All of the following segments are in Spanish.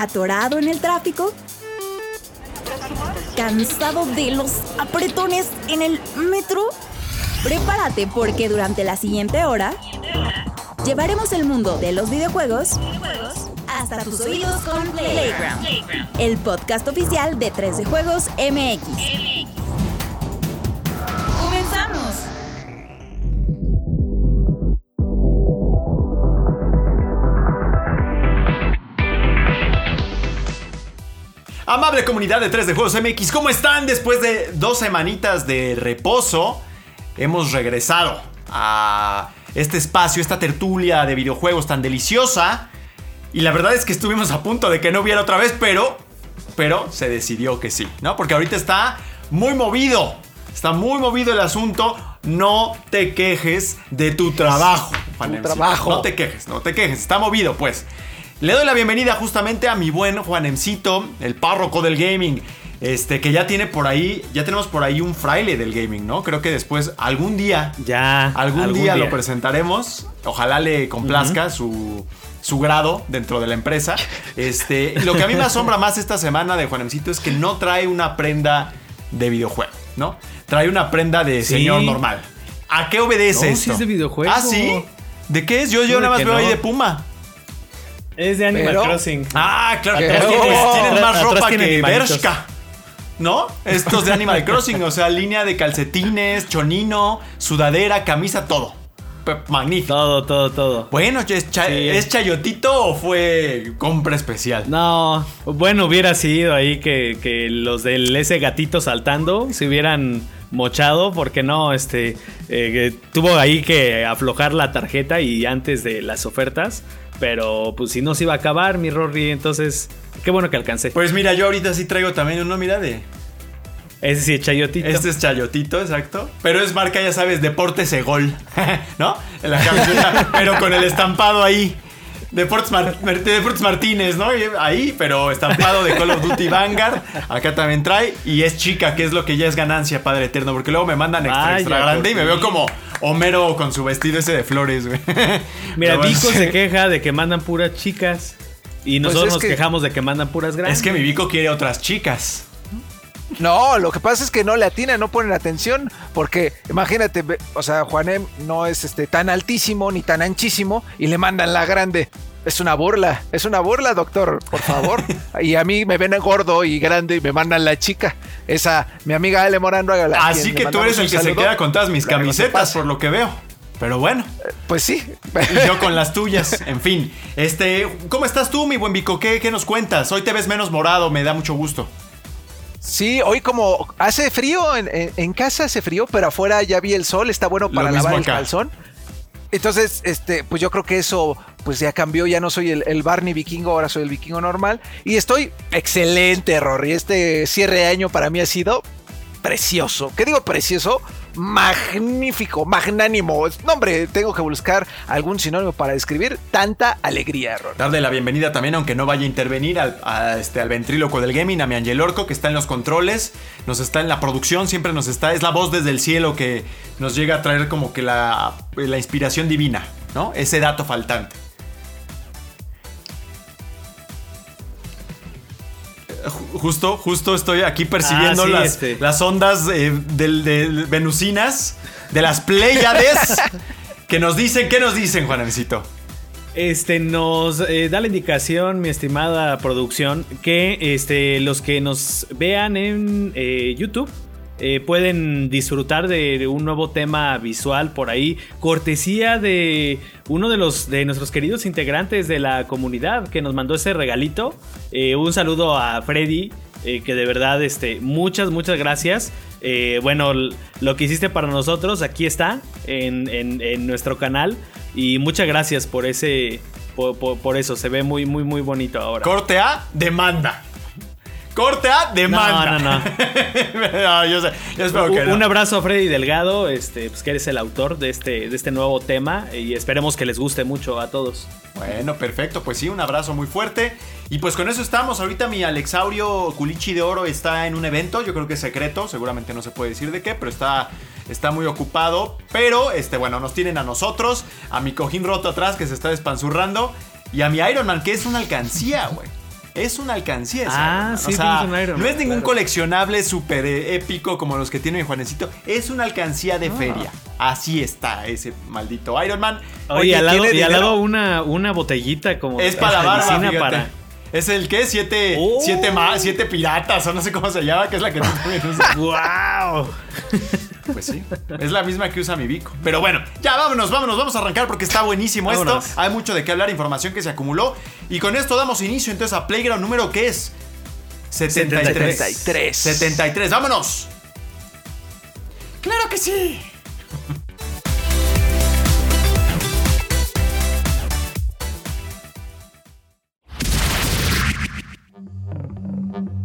¿Atorado en el tráfico? ¿Cansado de los apretones en el metro? Prepárate porque durante la siguiente hora llevaremos el mundo de los videojuegos hasta tus oídos con Playground, el podcast oficial de 3D Juegos MX. Amable comunidad de 3 de Juegos MX, ¿cómo están? Después de dos semanitas de reposo, hemos regresado a este espacio, esta tertulia de videojuegos tan deliciosa. Y la verdad es que estuvimos a punto de que no hubiera otra vez, pero, pero se decidió que sí, ¿no? Porque ahorita está muy movido, está muy movido el asunto. No te quejes de tu trabajo, Juanemcito. trabajo. No te quejes, no te quejes, está movido, pues. Le doy la bienvenida justamente a mi buen Juanemcito, el párroco del gaming. Este, que ya tiene por ahí, ya tenemos por ahí un fraile del gaming, ¿no? Creo que después, algún día, Ya. algún, día, lo presentaremos. Ojalá le complazca su, su grado dentro de la empresa. Este, lo que a mí me asombra más esta semana de Juanemcito es que no trae una prenda de videojuego, ¿no? Trae una prenda de Sí. señor normal. ¿A qué obedece No, esto? sí es de videojuego. ¿Ah, sí? ¿De qué es? Yo, yo ¿Cómo de nada más veo ahí de Puma. Es de Animal Pero- Crossing. Ah, claro, ¿Qué? atrás tienes, Oh. más Atrás ropa que animalitos. Bershka. ¿No? Estos de Animal Crossing, o sea, línea de calcetines, chonino, sudadera, camisa, todo. Pe- Magnífico. Todo, todo, todo. Bueno, ¿es, cha- Sí. ¿es chayotito o fue compra especial? No, bueno, hubiera sido ahí que, que los del ese gatito saltando se hubieran mochado, porque no, este, eh, que tuvo ahí que aflojar la tarjeta y antes de las ofertas, pero pues si no se iba a acabar, mi Rory, entonces, qué bueno que alcancé. Pues mira, yo ahorita sí traigo también uno, mira, de... Ese sí, Chayotito. Este es chayotito, exacto. Pero es marca, ya sabes, Deportes Egol, ¿no? En la camiseta, pero con el estampado ahí. Deportes, Mar- Deportes Martínez, ¿no? Ahí, pero estampado de Call of Duty Vanguard. Acá también trae. Y es chica, que es lo que ya es ganancia, Padre Eterno. Porque luego me mandan extra, Vaya, extra grande y me pues veo como Homero con su vestido ese de flores, güey. Mira, bueno, Vico sí. se queja de que mandan puras chicas y nosotros es nos que- quejamos de que mandan puras grandes. Es que mi Vico quiere otras chicas. No, lo que pasa es que no le atinan, no ponen atención, porque imagínate, o sea, Juanem no es este tan altísimo ni tan anchísimo y le mandan la grande. Es una burla, es una burla, doctor, por favor. y a mí me ven gordo y grande y me mandan la chica. Esa, mi amiga Ale Morando. a la Así que tú eres el que se queda con todas mis camisetas, por lo que veo. Pero bueno. Pues sí. Y yo con las tuyas. En fin. Este, ¿cómo estás tú, mi buen Vico? ¿Qué, qué nos cuentas? Hoy te ves menos morado, me da mucho gusto. Sí, hoy como hace frío, en, en- en casa hace frío, pero afuera ya vi el sol, está bueno para lavar el calzón. Entonces, este, pues yo creo que eso, pues ya cambió, ya no soy el, el Barney vikingo, ahora soy el vikingo normal. Y estoy excelente, Rory. Este cierre de año para mí ha sido precioso. ¿Qué digo precioso? Magnífico, magnánimo. No, hombre, tengo que buscar algún sinónimo para describir tanta alegría, Rory. Darle la bienvenida también, aunque no vaya a intervenir, al, a este, al ventríloco del gaming, a mi Angel Orco, que está en los controles, nos está en la producción, siempre nos está, es la voz desde el cielo que nos llega a traer como que la, la inspiración divina, ¿no? Ese dato faltante. Justo, justo estoy aquí percibiendo Ah, sí, las, este. las ondas eh, del, del venusinas, de las Pléyades, que nos dicen, ¿qué nos dicen, Juanemcito? Este nos eh, da la indicación, mi estimada producción, que este, los que nos vean en eh, YouTube eh, pueden disfrutar de un nuevo tema visual por ahí, cortesía de uno de los de nuestros queridos integrantes de la comunidad que nos mandó ese regalito. Eh, un saludo a Freddy, eh, que de verdad, este, muchas, muchas gracias. Bueno, lo que hiciste para nosotros aquí está en, en- nuestro canal y muchas gracias por ese, por, por- por eso se ve muy, muy, muy bonito ahora. Corte A, demanda. Corte A, demanda. No, no, no. No, yo, sé- yo espero que Un, no. un abrazo a Freddy Delgado, este, pues que eres el autor de este, de este nuevo tema y esperemos que les guste mucho a todos. Bueno, perfecto. Pues sí, un abrazo muy fuerte. Y pues con eso estamos. Ahorita mi Alexaurio Culichi de Oro está en un evento. Yo creo que es secreto. Seguramente no se puede decir de qué, pero está, está muy ocupado. Pero, este, bueno, nos tienen a nosotros, a mi cojín roto atrás que se está despanzurrando. Y a mi Iron Man, que es una alcancía, güey. Es una alcancía. ese Ah, sí, o sea, tienes un Iron no es ningún claro. coleccionable súper épico como los que tiene Juanecito. Es una alcancía Ah. de feria. Así está ese maldito Iron Man. Oye, Oye, al lado, ¿tiene y al lado una, una botellita como Es para la barba, para. Es el que siete, Oh. siete, ma- siete piratas o no sé cómo se llama, que es la que tú también usas. ¡Wow! Pues sí, es la misma que usa mi Vico. Pero bueno, ya vámonos, vámonos, vamos a arrancar porque está buenísimo Vámonos. esto. Hay mucho de qué hablar, información que se acumuló. Y con esto damos inicio entonces a Playground número que es 73. 73. 73, vámonos. Claro que sí.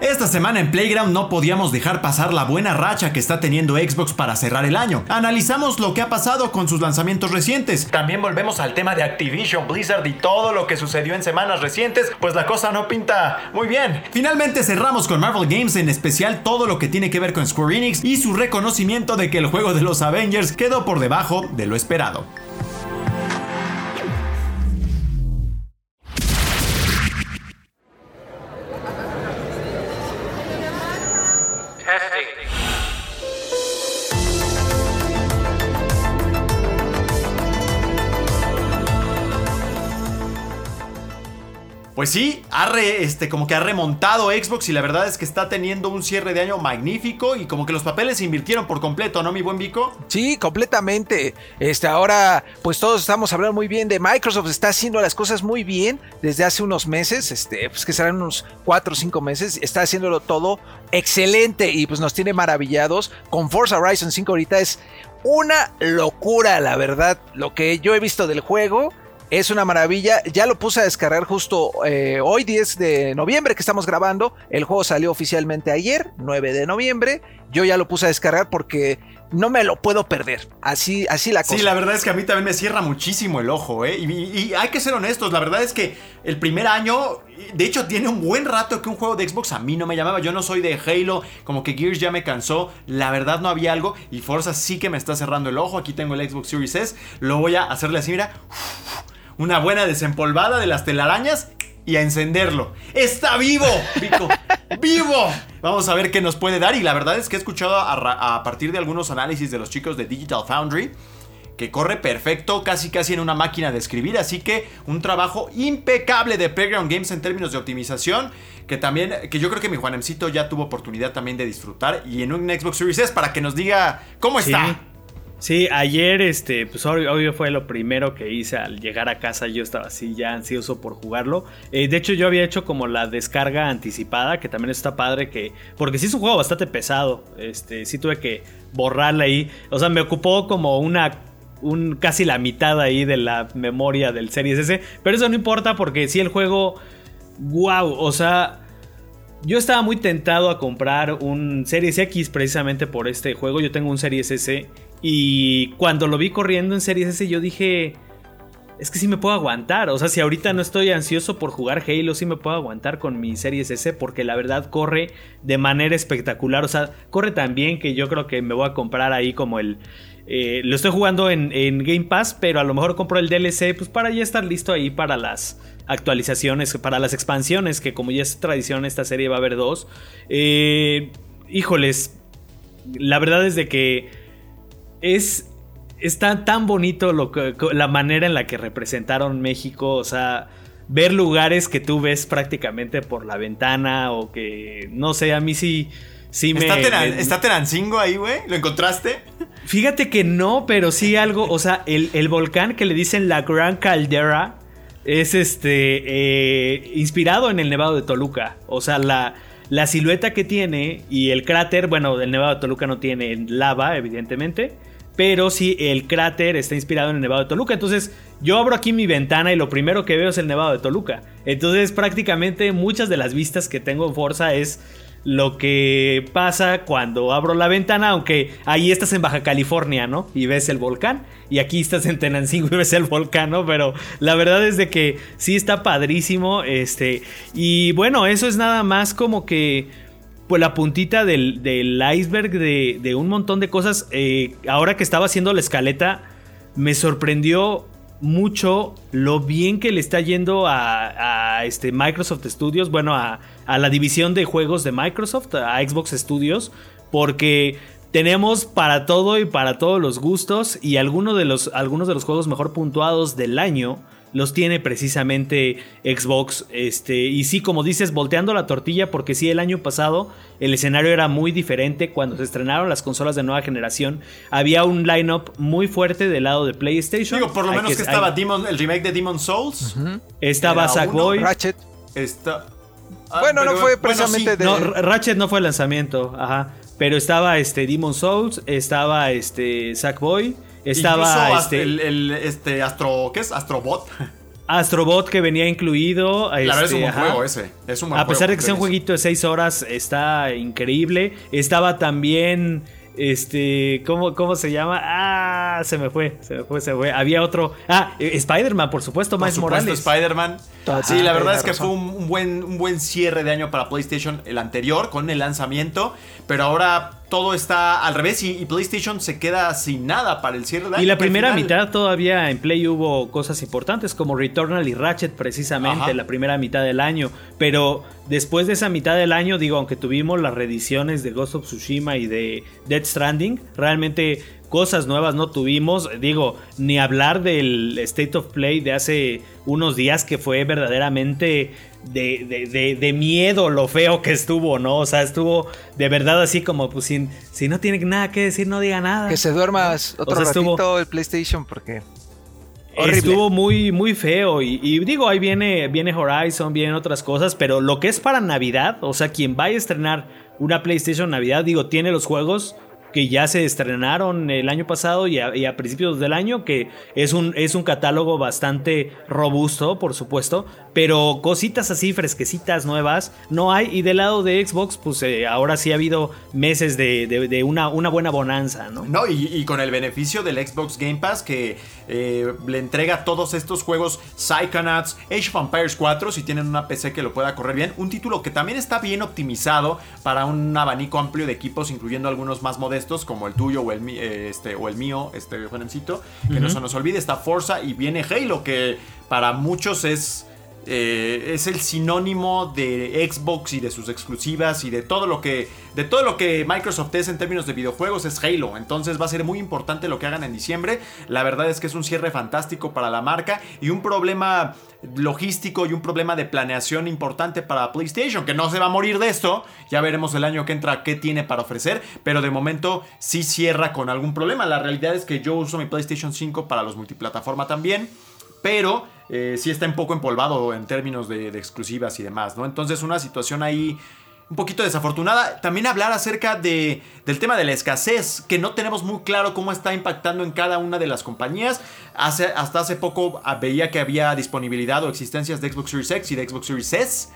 Esta semana en Playground no podíamos dejar pasar la buena racha que está teniendo Xbox para cerrar el año. Analizamos lo que ha pasado con sus lanzamientos recientes. También volvemos al tema de Activision, Blizzard y todo lo que sucedió en semanas recientes, pues la cosa no pinta muy bien. Finalmente cerramos con Marvel Games, en especial todo lo que tiene que ver con Square Enix y su reconocimiento de que el juego de los Avengers quedó por debajo de lo esperado. Pues sí, ha re- este, como que ha remontado Xbox y la verdad es que está teniendo un cierre de año magnífico y como que los papeles se invirtieron por completo, ¿no, mi buen Vico? Sí, completamente. Este, ahora, pues todos estamos hablando muy bien de Microsoft. Está haciendo las cosas muy bien desde hace unos meses, este, pues que serán unos 4 o 5 meses. Está haciéndolo todo excelente y pues nos tiene maravillados. Con Forza Horizon 5 ahorita es una locura, la verdad. Lo que yo he visto del juego. Es una maravilla. Ya lo puse a descargar justo eh, hoy, 10 de noviembre, que estamos grabando. El juego salió oficialmente ayer, 9 de noviembre. Yo ya lo puse a descargar porque no me lo puedo perder. Así, así la cosa. Sí, la verdad es que a mí también me cierra muchísimo el ojo, ¿eh? Y, y- y hay que ser honestos, la verdad es que el primer año, de hecho tiene un buen rato que un juego de Xbox a mí no me llamaba, yo no soy de Halo, como que Gears ya me cansó, la verdad no había algo y Forza sí que me está cerrando el ojo, aquí tengo el Xbox Series S, lo voy a hacerle así, mira, una buena desempolvada de las telarañas y a encenderlo. ¡Está vivo! Vico! ¡Vivo! Vamos a ver qué nos puede dar. Y la verdad es que he escuchado a, partir de algunos análisis de los chicos de Digital Foundry que corre perfecto, casi casi en una máquina de escribir, así que un trabajo impecable de Playground Games en términos de optimización, que también, que yo creo que mi Juanemcito ya tuvo oportunidad también de disfrutar, y en un Xbox Series S para que nos diga cómo está. Sí, ayer, este, pues obvio, obvio fue lo primero que hice al llegar a casa. Yo estaba así ya ansioso por jugarlo. Eh, de hecho, yo había hecho como la descarga anticipada, que también está padre, que porque sí es un juego bastante pesado. Este, sí tuve que borrarla ahí. O sea, me ocupó como una un casi la mitad ahí de la memoria del Series S, pero eso no importa porque sí el juego wow, o sea, yo estaba muy tentado a comprar un Series X precisamente por este juego. Yo tengo un Series S. Y cuando lo vi corriendo en Series S, yo dije. Es que sí me puedo aguantar. O sea, si ahorita no estoy ansioso por jugar Halo, sí me puedo aguantar con mi Series S. Porque la verdad corre de manera espectacular. O sea, corre tan bien que yo creo que me voy a comprar ahí como el. eh, lo estoy jugando en, en Game Pass, pero a lo mejor compro el DLC, pues para ya estar listo ahí para las actualizaciones, para las expansiones, que como ya es tradición esta serie va a haber dos. Eh, híjoles, la verdad es de que es está tan bonito lo que, la manera en la que representaron México, o sea, ver lugares que tú ves prácticamente por la ventana o que no sé, a mí sí sí me, ¿Está, Teran- me- ¿Está Tenancingo ahí, güey? ¿Lo encontraste? Fíjate que no, pero sí algo, o sea, el, el volcán que le dicen la Gran Caldera es este eh, inspirado en el Nevado de Toluca, o sea, la la silueta que tiene y el cráter, bueno, el Nevado de Toluca no tiene lava, evidentemente, pero sí el cráter está inspirado en el Nevado de Toluca. Entonces, yo abro aquí mi ventana y lo primero que veo es el Nevado de Toluca. Entonces, prácticamente muchas de las vistas que tengo en Forza es lo que pasa cuando abro la ventana, aunque ahí estás en Baja California, ¿no? Y ves el volcán. Y aquí estás en Tenancingo y ves el volcán, ¿no? Pero la verdad es de que sí está padrísimo. Este. Y bueno, eso es nada más como que pues la puntita del, del iceberg de, de, un montón de cosas. Eh, ahora que estaba haciendo la escaleta, me sorprendió mucho lo bien que le está yendo a, a este Microsoft Studios, bueno, a, a, la división de juegos de Microsoft, a Xbox Studios, porque tenemos para todo y para todos los gustos y de los, algunos de los juegos mejor puntuados del año los tiene precisamente Xbox. Este, y sí, como dices, volteando la tortilla, porque sí, el año pasado el escenario era muy diferente. Cuando se estrenaron las consolas de nueva generación, había un lineup muy fuerte del lado de PlayStation. Digo, por lo menos que, estaba Demon, el remake de Demon Souls. Estaba Sackboy. Ratchet. Está. Ah, bueno, no fue precisamente bueno, sí. de. No, Ratchet no fue el lanzamiento, ajá. Pero estaba este Demon Souls, estaba este Sackboy. Estaba este, el, el, este Astro, ¿qué es? Astrobot. Astrobot que venía incluido. La verdad es un buen juego ese. Es un buen A pesar juego, de que sea un jueguito de 6 horas, está increíble. Estaba también. Este, ¿cómo, ¿cómo se llama? Ah, se me fue, se me fue, se me fue. Había otro. Ah, Spider-Man, por supuesto, Miles Morales. Spider-Man. Sí, la verdad es que fue un, un, buen, un buen cierre de año para PlayStation el anterior con el lanzamiento. Pero ahora todo está al revés y, y, PlayStation se queda sin nada para el cierre de año. Y la primera mitad todavía en Play hubo cosas importantes como Returnal y Ratchet precisamente Ajá. la primera mitad del año. Pero después de esa mitad del año, digo, aunque tuvimos las reediciones de Ghost of Tsushima y de Dead Stranding, realmente cosas nuevas no tuvimos. Digo, ni hablar del State of Play de hace unos días que fue verdaderamente de, de, de, de, miedo lo feo que estuvo, ¿no? O sea, estuvo de verdad así como, pues, sin, si no tiene nada que decir, no diga nada. Que se duerma otro o sea, ratito estuvo, el PlayStation porque... Horrible. Estuvo muy, muy feo. Y, y, digo, ahí viene, viene Horizon, vienen otras cosas. Pero lo que es para Navidad, o sea, quien vaya a estrenar una PlayStation Navidad, digo, tiene los juegos que ya se estrenaron el año pasado y a, principios del año, que es un, es un catálogo bastante robusto, por supuesto, pero cositas así, fresquecitas, nuevas, no hay. Y del lado de Xbox, pues eh, ahora sí ha habido meses de, de, de una, una, buena bonanza, ¿no? No, y, y, con el beneficio del Xbox Game Pass que eh, le entrega todos estos juegos Psychonauts, Age of Empires 4, si tienen una PC que lo pueda correr bien, un título que también está bien optimizado para un abanico amplio de equipos, incluyendo algunos más modestos como el tuyo o el, este, o el mío, este jovencito, que uh -huh. no se nos olvide, está Forza y viene Halo, que para muchos es... Eh, es el sinónimo de Xbox y de sus exclusivas y de todo lo que de todo lo que Microsoft es en términos de videojuegos es Halo. Entonces va a ser muy importante lo que hagan en diciembre. La verdad es que es un cierre fantástico para la marca y un problema logístico y un problema de planeación importante para PlayStation, que no se va a morir de esto. Ya veremos el año que entra qué tiene para ofrecer, pero de momento sí cierra con algún problema. La realidad es que yo uso mi PlayStation 5 para los multiplataforma también, pero eh, sí está un poco empolvado en términos de, de exclusivas y demás, ¿no? Entonces una situación ahí un poquito desafortunada. También hablar acerca de, del tema de la escasez, que no tenemos muy claro cómo está impactando en cada una de las compañías. Hace, hasta hace poco veía que había disponibilidad o existencias de Xbox Series X y de Xbox Series S,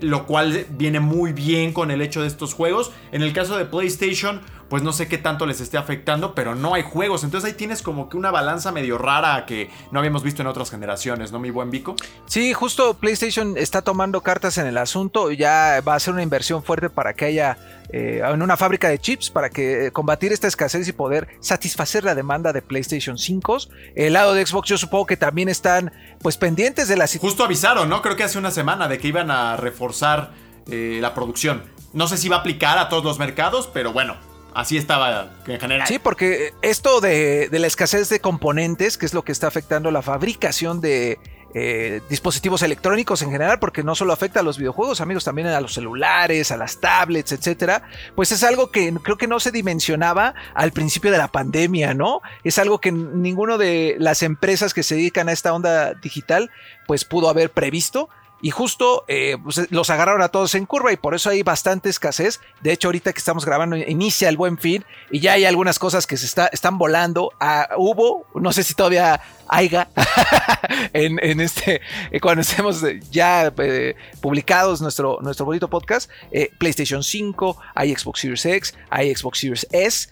lo cual viene muy bien con el hecho de estos juegos. En el caso de PlayStation, pues no sé qué tanto les esté afectando, pero no hay juegos. Entonces ahí tienes como que una balanza medio rara que no habíamos visto en otras generaciones, ¿no, mi buen Vico? Sí, justo PlayStation está tomando cartas en el asunto. Ya va a ser una inversión fuerte para que haya eh, en una fábrica de chips para que combatir esta escasez y poder satisfacer la demanda de PlayStation 5. El lado de Xbox yo supongo que también están pues pendientes de la situación. Justo avisaron, ¿no? Creo que hace una semana de que iban a reforzar eh, la producción. No sé si va a aplicar a todos los mercados, pero bueno, Así estaba en general. Sí, porque esto de, de, la escasez de componentes, que es lo que está afectando la fabricación de eh, dispositivos electrónicos en general, porque no solo afecta a los videojuegos, amigos, también a los celulares, a las tablets, etcétera, pues es algo que creo que no se dimensionaba al principio de la pandemia, ¿no? Es algo que ninguno de las empresas que se dedican a esta onda digital, pues pudo haber previsto y justo eh, pues, los agarraron a todos en curva y por eso hay bastante escasez. De hecho, ahorita que estamos grabando inicia el buen fin y ya hay algunas cosas que se está, están volando. Hubo, no sé si todavía haya en, este, eh, cuando estemos ya eh, publicados nuestro, nuestro bonito podcast, PlayStation 5, hay Xbox Series X, hay Xbox Series S.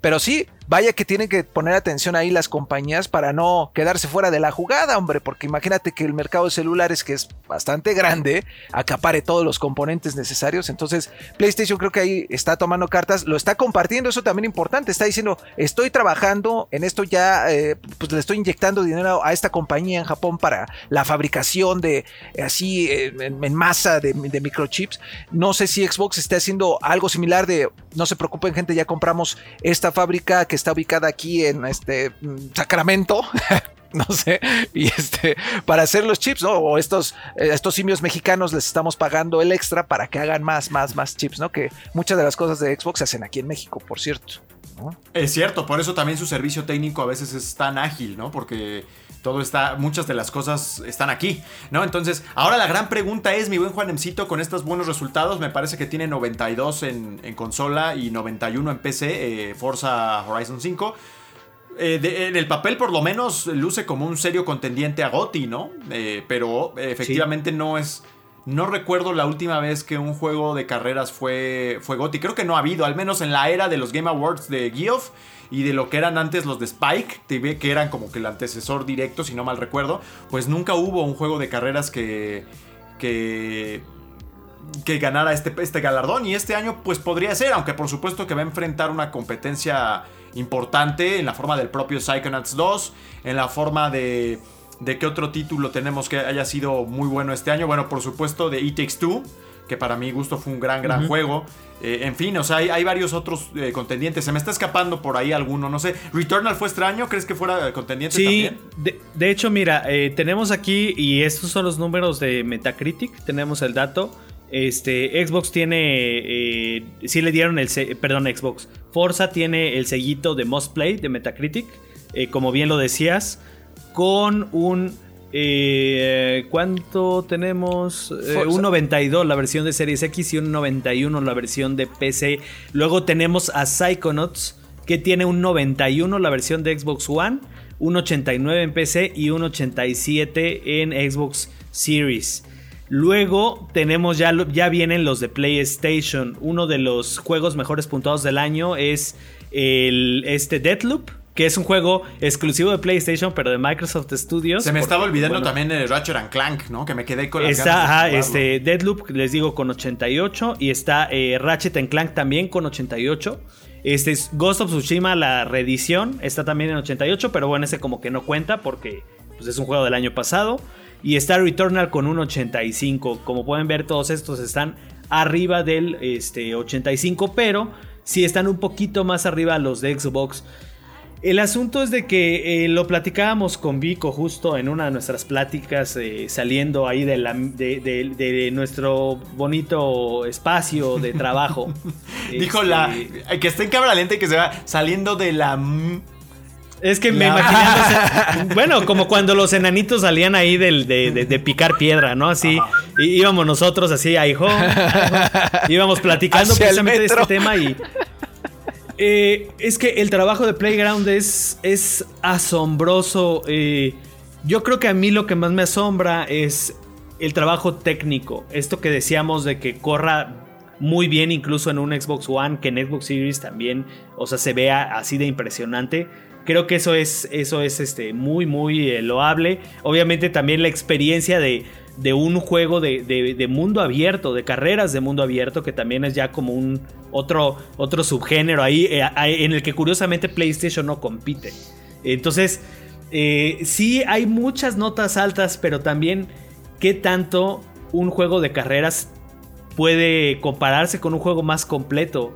pero sí, vaya que tienen que poner atención ahí las compañías para no quedarse fuera de la jugada, hombre, porque imagínate que el mercado de celulares, que es bastante grande, acapare todos los componentes necesarios. Entonces, PlayStation creo que ahí está tomando cartas, lo está compartiendo, eso también importante, está diciendo, estoy trabajando en esto ya, eh, pues le estoy inyectando dinero a esta compañía en Japón para la fabricación de así eh, en, masa de, de microchips. No sé si Xbox esté haciendo algo similar de, no se preocupen gente, ya compramos esta fábrica que está ubicada aquí en este Sacramento. no sé, y este, para hacer los chips, ¿no? O estos, eh, estos simios mexicanos les estamos pagando el extra para que hagan más, más, más chips, ¿no? Que muchas de las cosas de Xbox se hacen aquí en México, por cierto. Es cierto, por eso también su servicio técnico a veces es tan ágil, ¿no? Porque todo está, muchas de las cosas están aquí, ¿no? Entonces, ahora la gran pregunta es, mi buen Juanemcito, con estos buenos resultados, me parece que tiene 92 en, consola y 91 en PC, eh, Forza Horizon 5. Eh, en el papel por lo menos luce como un serio contendiente a Gotti, ¿no? Eh, pero efectivamente no es... No recuerdo la última vez que un juego de carreras fue, fue GOTY. Creo que no ha habido, al menos en la era de los Game Awards de Geoff y de lo que eran antes los de Spike, TV, que eran como que el antecesor directo, si no mal recuerdo. Pues nunca hubo un juego de carreras que. que que ganara este, este galardón y este año pues podría ser, aunque por supuesto que va a enfrentar una competencia importante en la forma del propio Psychonauts 2, en la forma de de qué otro título tenemos que haya sido muy bueno este año. Bueno, por supuesto de It Takes Two, que para mi gusto fue un gran, gran juego. Eh, en fin, o sea, hay, varios otros eh, contendientes. Se me está escapando por ahí alguno, no sé. ¿Returnal fue extraño? ¿Crees que fuera contendiente sí, también? De, hecho, mira, eh, tenemos aquí, y estos son los números de Metacritic, tenemos el dato. Este, Xbox tiene, sí le dieron el, perdón, Xbox. Forza tiene el sellito de Most Play de Metacritic, como bien lo decías con un... Eh, ¿Cuánto tenemos? Eh, un 92 la versión de Series X y un 91 la versión de PC. Luego tenemos a Psychonauts que tiene un 91 la versión de Xbox One, un 89 en PC y un 87 en Xbox Series. Luego tenemos ya, ya vienen los de PlayStation. Uno de los juegos mejores puntuados del año es el, este Deathloop que es un juego exclusivo de PlayStation, pero de Microsoft Studios. Se me estaba olvidando también el Ratchet and Clank, ¿no? Que me quedé con la Está, este, Deadloop, les digo, con 88. Y está eh, Ratchet and Clank también con 88. Este es Ghost of Tsushima, la reedición, está también en 88, pero bueno, ese como que no cuenta porque pues, es un juego del año pasado. Y está Returnal con un 85. Como pueden ver, todos estos están arriba del este, 85, pero sí están un poquito más arriba los de Xbox. El asunto es de que eh, lo platicábamos con Vico justo en una de nuestras pláticas eh, saliendo ahí de, la, de, nuestro bonito espacio de trabajo. Dijo la... Este, que está en cámara lenta y que se va saliendo de la... Es que me bueno, como cuando los enanitos salían ahí de, picar piedra, ¿no? Así, íbamos nosotros así, ahí, íbamos platicando precisamente de este tema y eh, es que el trabajo de Playground es, es asombroso. Eh, yo creo que a mí lo que más me asombra es el trabajo técnico. Esto que decíamos de que corra muy bien incluso en un Xbox One, que en Xbox Series también, o sea, se vea así de impresionante. Creo que eso es, eso es este, muy, muy eh, loable. Obviamente también la experiencia de, de un juego de, mundo abierto, de carreras de mundo abierto, que también es ya como un otro, otro subgénero ahí, eh, en el que curiosamente PlayStation no compite. Entonces, eh, sí hay muchas notas altas, pero también qué tanto un juego de carreras puede compararse con un juego más completo.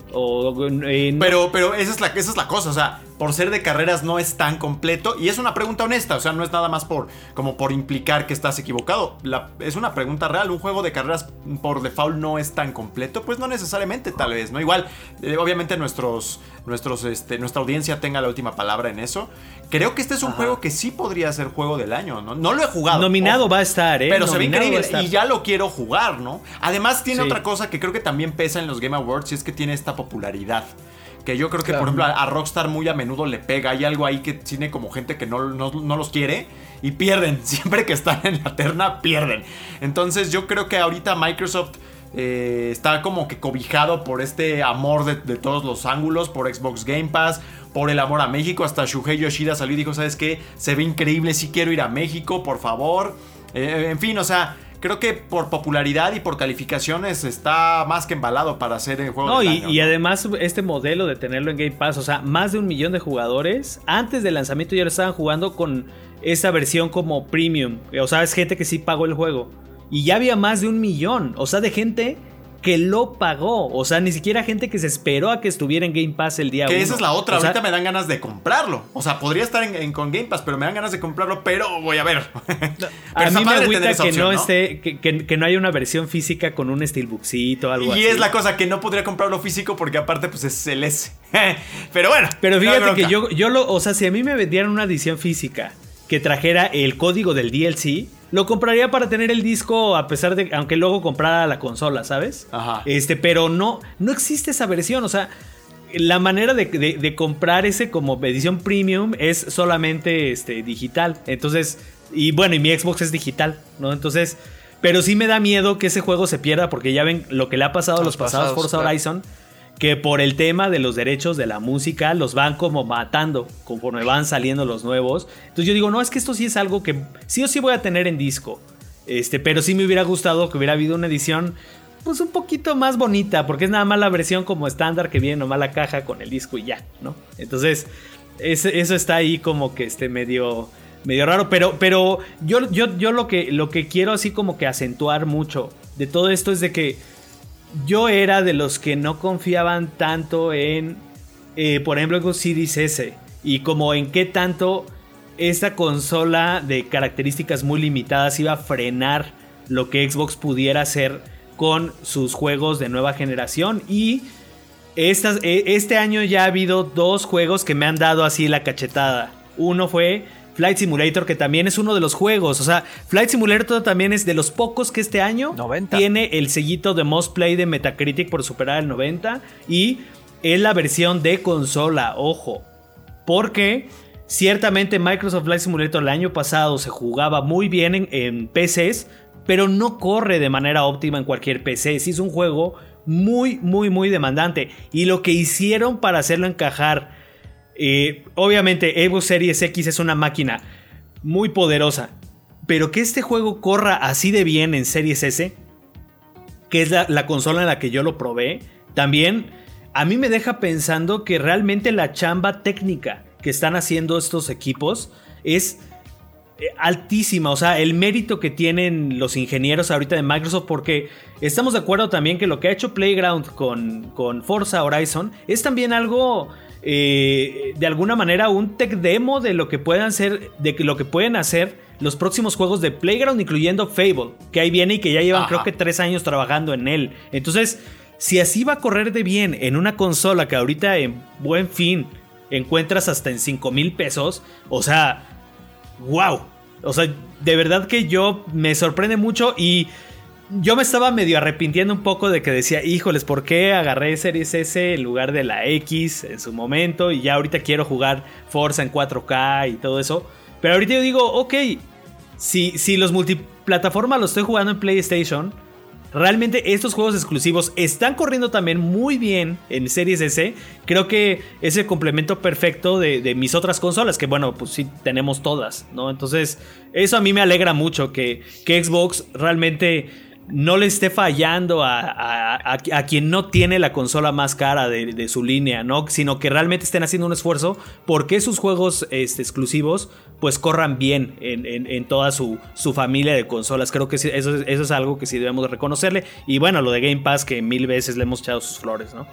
Eh, pero, pero esa es, la, esa es la cosa, o sea, por ser de carreras no es tan completo y es una pregunta honesta, o sea, no es nada más por como por implicar que estás equivocado. es una pregunta real, un juego de carreras por default no es tan completo, pues no necesariamente tal vez, ¿no? Igual, eh, obviamente nuestros nuestros este, nuestra audiencia tenga la última palabra en eso. Creo que este es un juego que sí podría ser juego del año, ¿no? No lo he jugado. Nominado va a estar, ¿eh? Pero se ve increíble y ya lo quiero jugar, ¿no? Además tiene otra cosa que creo que también pesa en los Game Awards y es que tiene esta popularidad. Que yo creo que, por ejemplo, a, Rockstar muy a menudo le pega. Hay algo ahí que tiene como gente que no, no, los quiere y pierden. Siempre que están en la terna, pierden. Entonces yo creo que ahorita Microsoft eh, está como que cobijado por este amor de, de, todos los ángulos, por Xbox Game Pass, por el amor a México. Hasta Shuhei Yoshida salió y dijo, ¿sabes qué? Se ve increíble, sí quiero ir a México, por favor. Eh, en fin, o sea, creo que por popularidad y por calificaciones está más que embalado para hacer el juego. No, y, año, y además este modelo de tenerlo en Game Pass, o sea, más de un millón de jugadores antes del lanzamiento ya lo estaban jugando con esa versión como premium. O sea, es gente que sí pagó el juego. Y ya había más de un millón, o sea, de gente que lo pagó. O sea, ni siquiera gente que se esperó a que estuviera en Game Pass el día Que uno. esa es la otra. O sea, Ahorita me dan ganas de comprarlo. O sea, podría estar en, en- con Game Pass, pero me dan ganas de comprarlo, pero voy a ver. Pero a mí me agüita que opción, no esté, que, que- que no haya una versión física con un steelbookcito o algo así. Y es la cosa que no podría comprarlo físico porque aparte pues es el S. pero bueno. Pero no fíjate que yo, yo lo, o sea, si a mí me vendieran una edición física que trajera el código del DLC, lo compraría para tener el disco a pesar de, aunque luego comprara la consola, ¿sabes? Ajá. Este, pero no, no existe esa versión, o sea, la manera de, de- de comprar ese como edición premium es solamente este, digital. Entonces, y bueno, y mi Xbox es digital, ¿no? Entonces, pero sí me da miedo que ese juego se pierda porque ya ven lo que le ha pasado a los, Los pasados pasados, Forza claro. Horizon que por el tema de los derechos de la música los van como matando conforme van saliendo los nuevos. Entonces yo digo, no, es que esto sí es algo que sí o sí voy a tener en disco. Este, pero sí me hubiera gustado que hubiera habido una edición pues un poquito más bonita, porque es nada más la versión como estándar que viene nomás la caja con el disco y ya, ¿no? Entonces, eso está ahí como que este medio medio raro, pero pero yo yo yo lo que lo que quiero así como que acentuar mucho de todo esto es de que yo era de los que no confiaban tanto en, eh, por ejemplo, con Series S. Y como en qué tanto esta consola de características muy limitadas iba a frenar lo que Xbox pudiera hacer con sus juegos de nueva generación. Y eh, este año ya ha habido dos juegos que me han dado así la cachetada. Uno fue Flight Simulator, que también es uno de los juegos. O sea, Flight Simulator también es de los pocos que este año 90. tiene el sellito de Most Play de Metacritic por superar el 90. Y es la versión de consola, ojo. Porque ciertamente Microsoft Flight Simulator el año pasado se jugaba muy bien en, en PCs, pero no corre de manera óptima en cualquier PC. Es un juego muy, muy, muy demandante. Y lo que hicieron para hacerlo encajar, obviamente Xbox Series X es una máquina muy poderosa, pero que este juego corra así de bien en Series S, que es la, la consola en la que yo lo probé, también a mí me deja pensando que realmente la chamba técnica que están haciendo estos equipos es eh, altísima, o sea, el mérito que tienen los ingenieros ahorita de Microsoft, porque estamos de acuerdo también que lo que ha hecho Playground con, con Forza Horizon es también algo, eh, de alguna manera, un tech demo de lo que puedan ser, de lo que pueden hacer los próximos juegos de Playground, incluyendo Fable, que ahí viene y que ya llevan Ajá. creo que tres años trabajando en él. Entonces, si así va a correr de bien en una consola que ahorita en buen fin encuentras hasta en 5 mil pesos, o sea, wow. O sea, de verdad que yo me sorprende mucho y yo me estaba medio arrepintiendo un poco de que decía, híjoles, ¿por qué agarré Series S en lugar de la X en su momento? Y ya ahorita quiero jugar Forza en 4K y todo eso. Pero ahorita yo digo, ok, si, si los multiplataformas los estoy jugando en PlayStation, realmente estos juegos exclusivos están corriendo también muy bien en Series S. Creo que es el complemento perfecto de, de mis otras consolas, que bueno, pues sí tenemos todas, ¿no? Entonces, eso a mí me alegra mucho que, que Xbox realmente no le esté fallando a, a- a- quien no tiene la consola más cara de, de su línea, ¿no? Sino que realmente estén haciendo un esfuerzo porque sus juegos este, exclusivos pues corran bien en, en- toda su, su familia de consolas. Creo que eso, es- eso es algo que sí debemos de reconocerle. Y bueno, lo de Game Pass que mil veces le hemos echado sus flores, ¿no?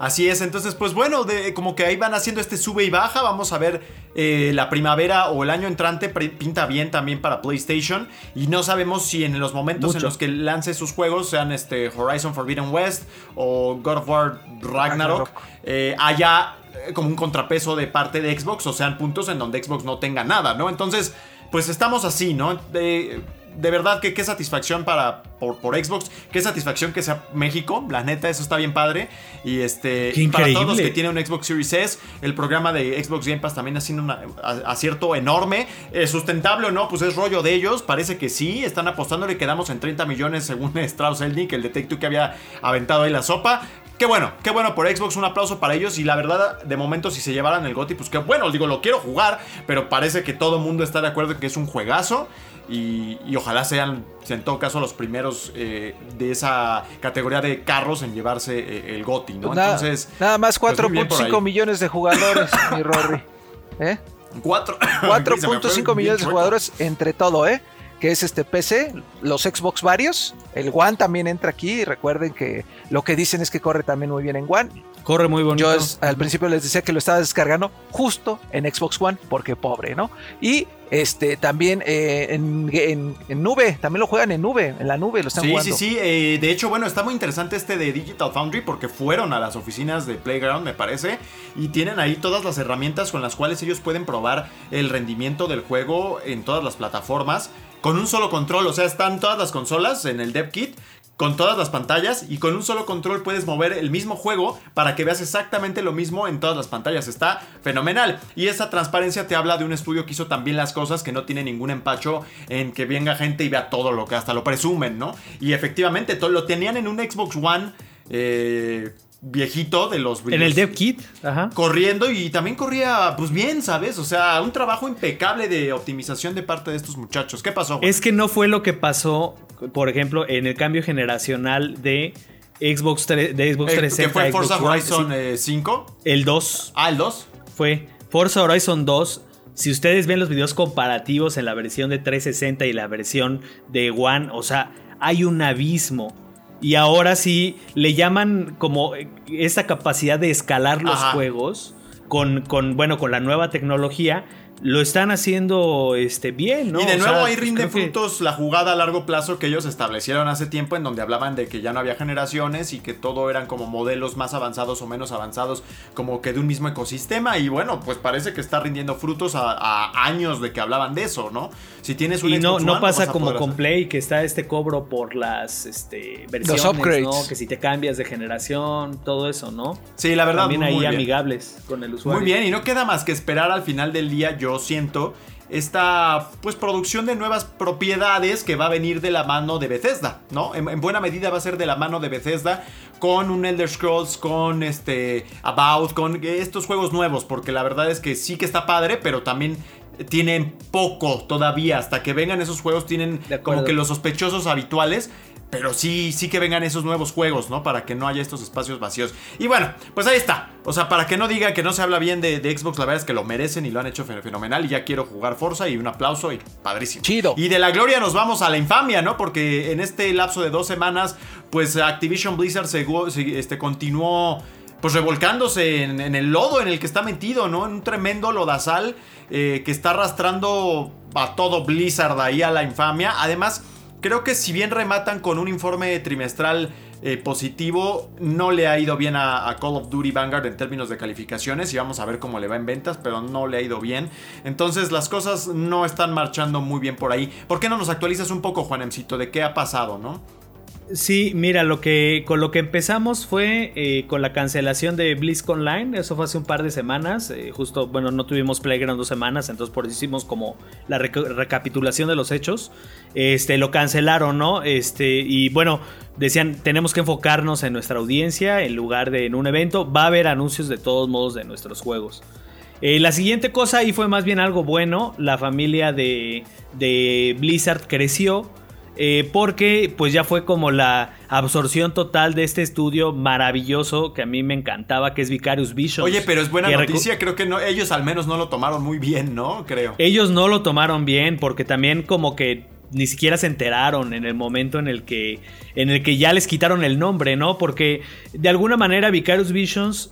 Así es, entonces pues bueno, de- como que ahí van haciendo este sube y baja, vamos a ver eh, la primavera o el año entrante pinta bien también para PlayStation y no sabemos si en los momentos en los que lance sus juegos, sean este Horizon Forbidden West o God of War Ragnarok, eh, haya eh, como un contrapeso de parte de Xbox o sean puntos en donde Xbox no tenga nada, ¿no? Entonces pues estamos así, ¿no? De- de verdad que qué satisfacción para por, por Xbox, qué satisfacción que sea México, la neta, eso está bien padre. Y este y para todos los que tienen un Xbox Series S, el programa de Xbox Game Pass también ha sido un acierto enorme. Eh, sustentable o no, pues es rollo de ellos, parece que sí, están apostándole, quedamos en 30 millones según Strauss Elnick, el detective que había aventado ahí la sopa. Qué bueno, qué bueno por Xbox, un aplauso para ellos y la verdad, de momento si se llevaran el GOTY, pues qué bueno, digo, lo quiero jugar, pero parece que todo el mundo está de acuerdo que es un juegazo y, y ojalá sean, en todo caso, los primeros eh, de esa categoría de carros en llevarse eh, el GOTY, ¿no? Pues nada, Entonces, nada más pues muy bien por 4.5 ahí. millones de jugadores, mi Rory. ¿Eh? Cuatro- Se me fue 4.5 bien millones de jugadores entre todo, ¿eh? Que es este PC, los Xbox varios, el One también entra aquí. y Recuerden que lo que dicen es que corre también muy bien en One. Corre muy bonito. Yo es- al principio les decía que lo estaba descargando justo en Xbox One, porque pobre, ¿no? Y este también eh, en, en- en nube, también lo juegan en nube, en la nube lo están Sí, jugando. sí, sí. eh, de hecho, bueno, está muy interesante este de Digital Foundry porque fueron a las oficinas de Playground, me parece, y tienen ahí todas las herramientas con las cuales ellos pueden probar el rendimiento del juego en todas las plataformas con un solo control. O sea, están todas las consolas en el Dev Kit. Con todas las pantallas y con un solo control puedes mover el mismo juego para que veas exactamente lo mismo en todas las pantallas. Está fenomenal. Y esa transparencia te habla de un estudio que hizo también las cosas, que no tiene ningún empacho en que venga gente y vea todo lo que hasta lo presumen, ¿no? Y efectivamente lo tenían en un Xbox One eh, viejito de los en el Dev Kit, ajá. corriendo y también corría pues bien, ¿sabes? O sea, un trabajo impecable de optimización de parte de estos muchachos. ¿Qué pasó? Es que no fue lo que pasó, por ejemplo, en el cambio generacional de Xbox, de Xbox Eh, 360. que fue Xbox Forza One, Horizon sí. eh, 5. El 2 Ah, el 2. fue Forza Horizon 2. Si ustedes ven los videos comparativos en la versión de 360 y la versión de One, o sea, hay un abismo. Y ahora sí le llaman como esa capacidad de escalar los Ajá. juegos con, con, bueno, con la nueva tecnología. Lo están haciendo este, bien, ¿no? y de O nuevo sea, ahí pues rinde que- frutos la jugada a largo plazo que ellos establecieron hace tiempo en donde hablaban de que ya no había generaciones y que todo eran como modelos más avanzados o menos avanzados como que de un mismo ecosistema y bueno pues parece que está rindiendo frutos a, a años de que hablaban de eso, ¿no? Si tienes un Y no, Xbox no One, pasa como con hacer. Play, que está este cobro por las este, versiones, upgrades. ¿no? Que si te cambias de generación, todo eso, ¿no? Sí, la verdad También muy ahí bien. amigables con el usuario. Muy bien, y no queda más que esperar al final del día, yo siento, esta pues producción de nuevas propiedades que va a venir de la mano de Bethesda, ¿no? En, en buena medida va a ser de la mano de Bethesda con un Elder Scrolls, con este About, con estos juegos nuevos, porque la verdad es que sí que está padre, pero también tienen poco todavía, hasta que vengan esos juegos tienen como que los sospechosos habituales. Pero sí, sí que vengan esos nuevos juegos, ¿no? Para que no haya estos espacios vacíos. Y bueno, pues ahí está. O sea, para que no diga que no se habla bien de, de Xbox, la verdad es que lo merecen y lo han hecho fen- fenomenal. Y ya quiero jugar Forza y un aplauso y padrísimo. Chido. Y de la gloria nos vamos a la infamia, ¿no? Porque en este lapso de dos semanas, pues Activision Blizzard se- este, continuó pues revolcándose en, el lodo en el que está metido, ¿no? En un tremendo lodazal eh, que está arrastrando a todo Blizzard ahí a la infamia. Además, creo que si bien rematan con un informe trimestral eh, positivo, no le ha ido bien a, a Call of Duty Vanguard en términos de calificaciones y vamos a ver cómo le va en ventas, pero no le ha ido bien. Entonces las cosas no están marchando muy bien por ahí. ¿Por qué no nos actualizas un poco, Juanemcito, de qué ha pasado, no? Sí, mira, lo que, con lo que empezamos fue eh, con la cancelación de BlizzCon Online. Eso fue hace un par de semanas. eh, justo, bueno, no tuvimos Playground dos semanas, entonces por eso hicimos como la reca- recapitulación de los hechos. Este, lo cancelaron, ¿no? Este, y bueno, decían, tenemos que enfocarnos en nuestra audiencia en lugar de en un evento. Va a haber anuncios de todos modos de nuestros juegos. Eh, la siguiente cosa ahí fue más bien algo bueno. La familia de Blizzard creció. Eh, porque pues ya fue como la absorción total de este estudio maravilloso que a mí me encantaba, que es Vicarious Visions. Oye, pero es buena noticia, creo que no, ellos al menos no lo tomaron muy bien, ¿no? Creo. Ellos no lo tomaron bien porque también como que ni siquiera se enteraron en el momento en el que en el que ya les quitaron el nombre, ¿no? Porque de alguna manera Vicarious Visions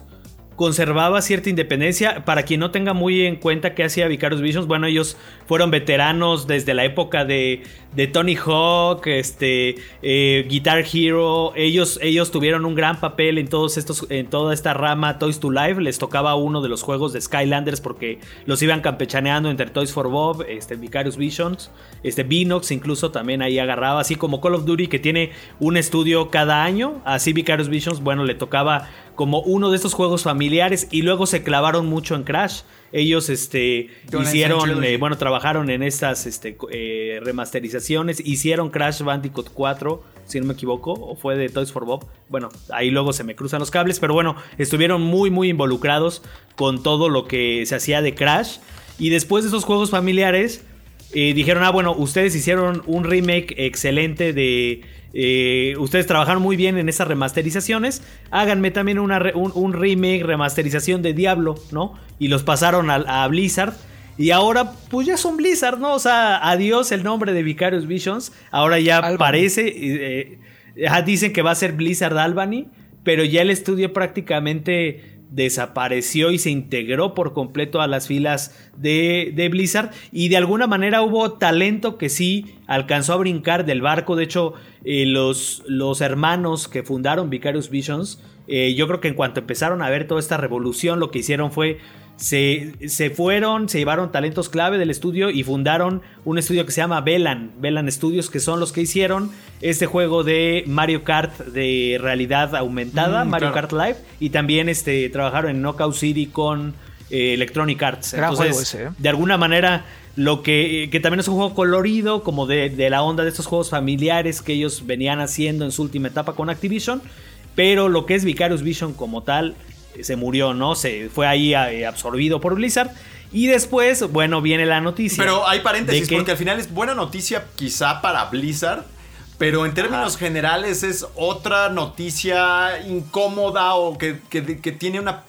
conservaba cierta independencia. Para quien no tenga muy en cuenta qué hacía Vicarious Visions, bueno, ellos fueron veteranos desde la época de, de Tony Hawk, este, eh, Guitar Hero. Ellos, ellos tuvieron un gran papel en todos estos, en toda esta rama Toys to Life. Les tocaba uno de los juegos de Skylanders porque los iban campechaneando entre Toys for Bob, este, Vicarious Visions, este, Vinox incluso también ahí agarraba, así como Call of Duty que tiene un estudio cada año. Así Vicarious Visions, bueno, le tocaba como uno de estos juegos familiares y luego se clavaron mucho en Crash. Ellos este, hicieron, eh, bueno, trabajaron en estas este, eh, remasterizaciones, hicieron Crash Bandicoot 4, si no me equivoco, o fue de Toys for Bob. Bueno, ahí luego se me cruzan los cables, pero bueno, estuvieron muy, muy involucrados con todo lo que se hacía de Crash. Y después de esos juegos familiares, eh, dijeron, ah, bueno, ustedes hicieron un remake excelente de eh, ustedes trabajaron muy bien en esas remasterizaciones. Háganme también una un, remake, remasterización de Diablo, ¿no? Y los pasaron a, Blizzard. Y ahora, pues ya son Blizzard, ¿no? O sea, adiós el nombre de Vicarious Visions. Ahora ya aparece. Eh, dicen que va a ser Blizzard Albany. Pero ya el estudio prácticamente desapareció y se integró por completo a las filas de, Blizzard y de alguna manera hubo talento que sí alcanzó a brincar del barco. De hecho, eh, los, los, hermanos que fundaron Vicarious Visions, eh, yo creo que en cuanto empezaron a ver toda esta revolución, lo que hicieron fue se, fueron, se llevaron talentos clave del estudio y fundaron un estudio que se llama Velan, Velan Studios, que son los que hicieron este juego de Mario Kart de realidad aumentada, mm, Mario Kart Live, y también este, trabajaron en Knockout City con eh, Electronic Arts. Entonces, ¿eh? de alguna manera, lo que, que, también es un juego colorido, como de, de la onda de estos juegos familiares que ellos venían haciendo en su última etapa con Activision, pero lo que es Vicarious Vision como tal se murió, ¿no? Se fue ahí eh, absorbido por Blizzard. Y después, bueno, viene la noticia. Pero hay paréntesis, porque al final es buena noticia quizá para Blizzard. Pero en términos generales es otra noticia incómoda o que, que tiene una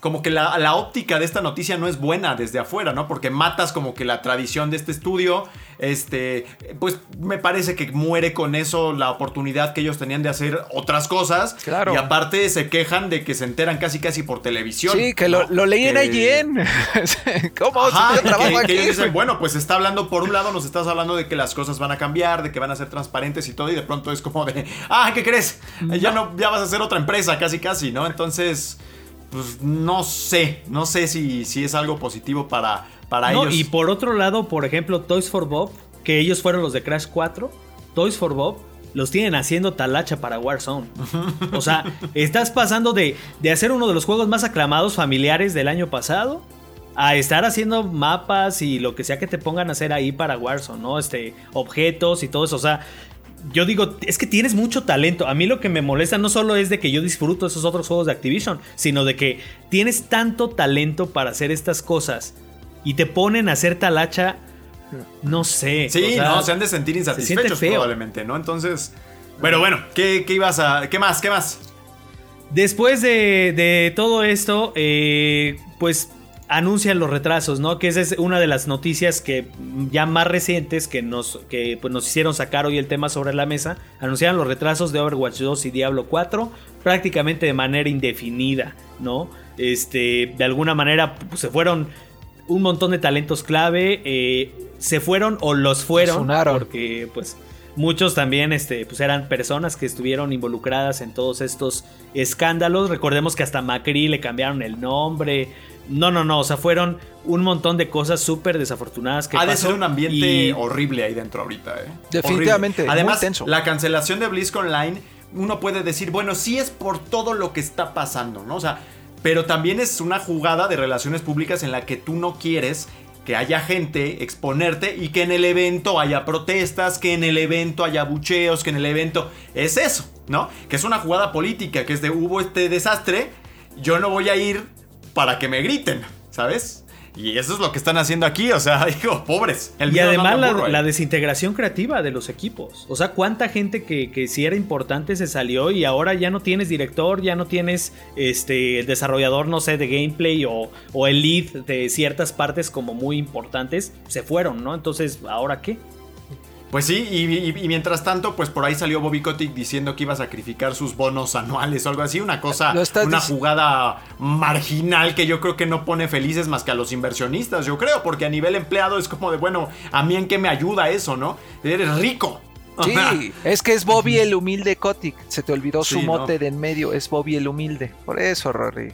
como que la, óptica de esta noticia no es buena desde afuera, ¿no? Porque matas como que la tradición de este estudio. Este, pues me parece que muere con eso la oportunidad que ellos tenían de hacer otras cosas. Claro. Y aparte se quejan de que se enteran casi casi por televisión. Sí, que lo, lo, leí en ¿Cómo? Ajá, trabajo aquí? dicen, bueno, pues está hablando por un lado, nos estás hablando de que las cosas van a cambiar, de que van a ser transparentes y todo, y de pronto es como de, ah, ¿qué crees? Ya no, ya vas a ser otra empresa, casi casi, ¿no? Entonces pues no sé, no sé si, si es algo positivo para, para ellos. Y por otro lado, por ejemplo, Toys for Bob, que ellos fueron los de Crash 4, Toys for Bob los tienen haciendo talacha para Warzone. O sea, estás pasando de, de hacer uno de los juegos más aclamados familiares del año pasado a estar haciendo mapas y lo que sea que te pongan a hacer ahí para Warzone, ¿no? Este, objetos y todo eso. O sea, yo digo, es que tienes mucho talento. A mí lo que me molesta no solo es de que yo disfruto esos otros juegos de Activision, sino de que tienes tanto talento para hacer estas cosas y te ponen a hacer talacha, no sé. Sí, no, se han de sentir insatisfechos probablemente, ¿no? Entonces, pero bueno, ¿qué, ibas a, qué más, qué más? Después de, de todo esto, eh, pues anuncian los retrasos, ¿no? Que esa es una de las noticias que ya más recientes que nos, que, pues, nos hicieron sacar hoy el tema sobre la mesa. Anunciaron los retrasos de Overwatch 2 y Diablo 4 prácticamente de manera indefinida, ¿no? Este, de alguna manera pues, se fueron un montón de talentos clave, eh, se fueron o los fueron, porque pues muchos también este, pues, eran personas que estuvieron involucradas en todos estos escándalos. Recordemos que hasta Macri le cambiaron el nombre. No, no, no. O sea, fueron un montón de cosas súper desafortunadas que Ha de ser un ambiente horrible ahí dentro ahorita, ¿eh? Definitivamente. Además, la cancelación de BlizzCon Online, uno puede decir, bueno, sí es por todo lo que está pasando, ¿no? O sea, pero también es una jugada de relaciones públicas en la que tú no quieres que haya gente, exponerte y que en el evento haya protestas, que en el evento haya bucheos, que en el evento es eso, ¿no? Que es una jugada política, que es de hubo este desastre, yo no voy a ir para que me griten, ¿sabes? Y eso es lo que están haciendo aquí, o sea, digo, pobres. y además la, desintegración creativa de los equipos. O sea, cuánta gente que, que si era importante se salió y ahora ya no tienes director, ya no tienes este, el desarrollador, no sé, de gameplay o, o el lead de ciertas partes como muy importantes, se fueron, ¿no? Entonces, ¿ahora qué? Pues sí, y, mientras tanto, pues por ahí salió Bobby Kotick diciendo que iba a sacrificar sus bonos anuales o algo así, una cosa, una jugada marginal que yo creo que no pone felices más que a los inversionistas, yo creo, porque a nivel empleado es como de, bueno, a mí en qué me ayuda eso, ¿no? Eres rico. Sí, es que es Bobby el humilde Kotick, se te olvidó su mote de en medio, es Bobby el humilde, por eso, Rory.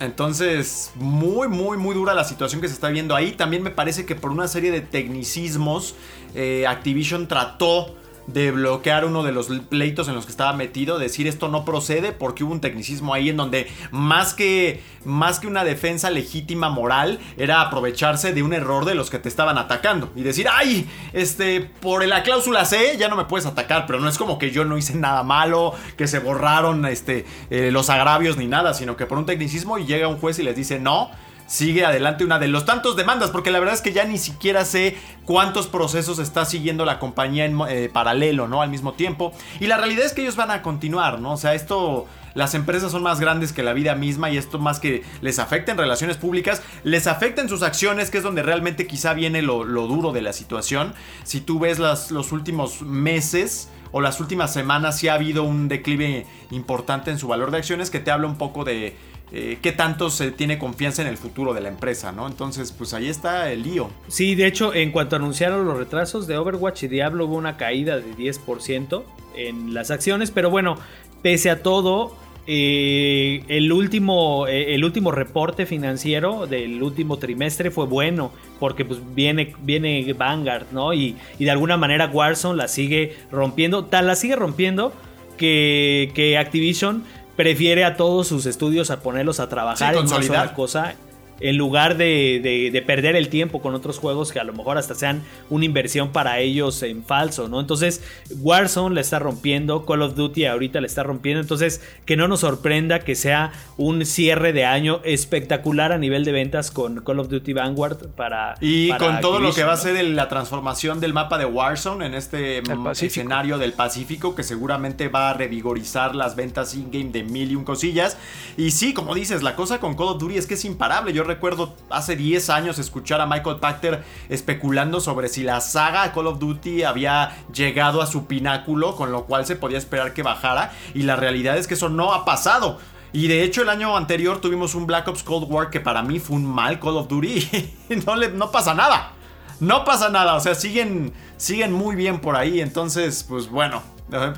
Entonces, muy, muy, muy dura la situación que se está viendo ahí. También me parece que por una serie de tecnicismos, eh, Activision trató de bloquear uno de los pleitos en los que estaba metido, decir esto no procede porque hubo un tecnicismo ahí en donde más que más que una defensa legítima moral era aprovecharse de un error de los que te estaban atacando y decir, "Ay, este por la cláusula C ya no me puedes atacar", pero no es como que yo no hice nada malo, que se borraron este eh, los agravios ni nada, sino que por un tecnicismo y llega un juez y les dice, "No, sigue adelante una de los tantos demandas, porque la verdad es que ya ni siquiera sé cuántos procesos está siguiendo la compañía en eh, paralelo, ¿no? Al mismo tiempo. Y la realidad es que ellos van a continuar, ¿no? O sea, esto, las empresas son más grandes que la vida misma y esto más que les afecta en relaciones públicas, les afecta en sus acciones, que es donde realmente quizá viene lo, duro de la situación. Si tú ves los últimos meses o las últimas semanas, sí ha habido un declive importante en su valor de acciones que te habla un poco de eh, qué tanto se tiene confianza en el futuro de la empresa, ¿no? Entonces, pues ahí está el lío. Sí, de hecho, en cuanto anunciaron los retrasos de Overwatch y Diablo, hubo una caída de 10% en las acciones, pero bueno, pese a todo, eh, el, último, eh, el último reporte financiero del último trimestre fue bueno, porque pues viene, viene Vanguard, ¿no? Y, y de alguna manera Warzone la sigue rompiendo, tal la sigue rompiendo que, que Activision prefiere a todos sus estudios a ponerlos a trabajar en una sola cosa en lugar de, perder el tiempo con otros juegos que a lo mejor hasta sean una inversión para ellos en falso, ¿no? Entonces, Warzone le está rompiendo, Call of Duty ahorita le está rompiendo, entonces que no nos sorprenda que sea un cierre de año espectacular a nivel de ventas con Call of Duty Vanguard para... Y con todo lo que va a ser la transformación del mapa de Warzone en este escenario del Pacífico, que seguramente va a revigorizar las ventas in-game de mil y un cosillas. Y sí, como dices, la cosa con Call of Duty es que es imparable. Yo recuerdo hace 10 años escuchar a Michael Pachter especulando sobre si la saga Call of Duty había llegado a su pináculo, con lo cual se podía esperar que bajara. Y la realidad es que eso no ha pasado. Y de hecho el año anterior tuvimos un Black Ops Cold War que para mí fue un mal Call of Duty. no, le, no pasa nada. No pasa nada. O sea, siguen, siguen muy bien por ahí. Entonces, pues bueno.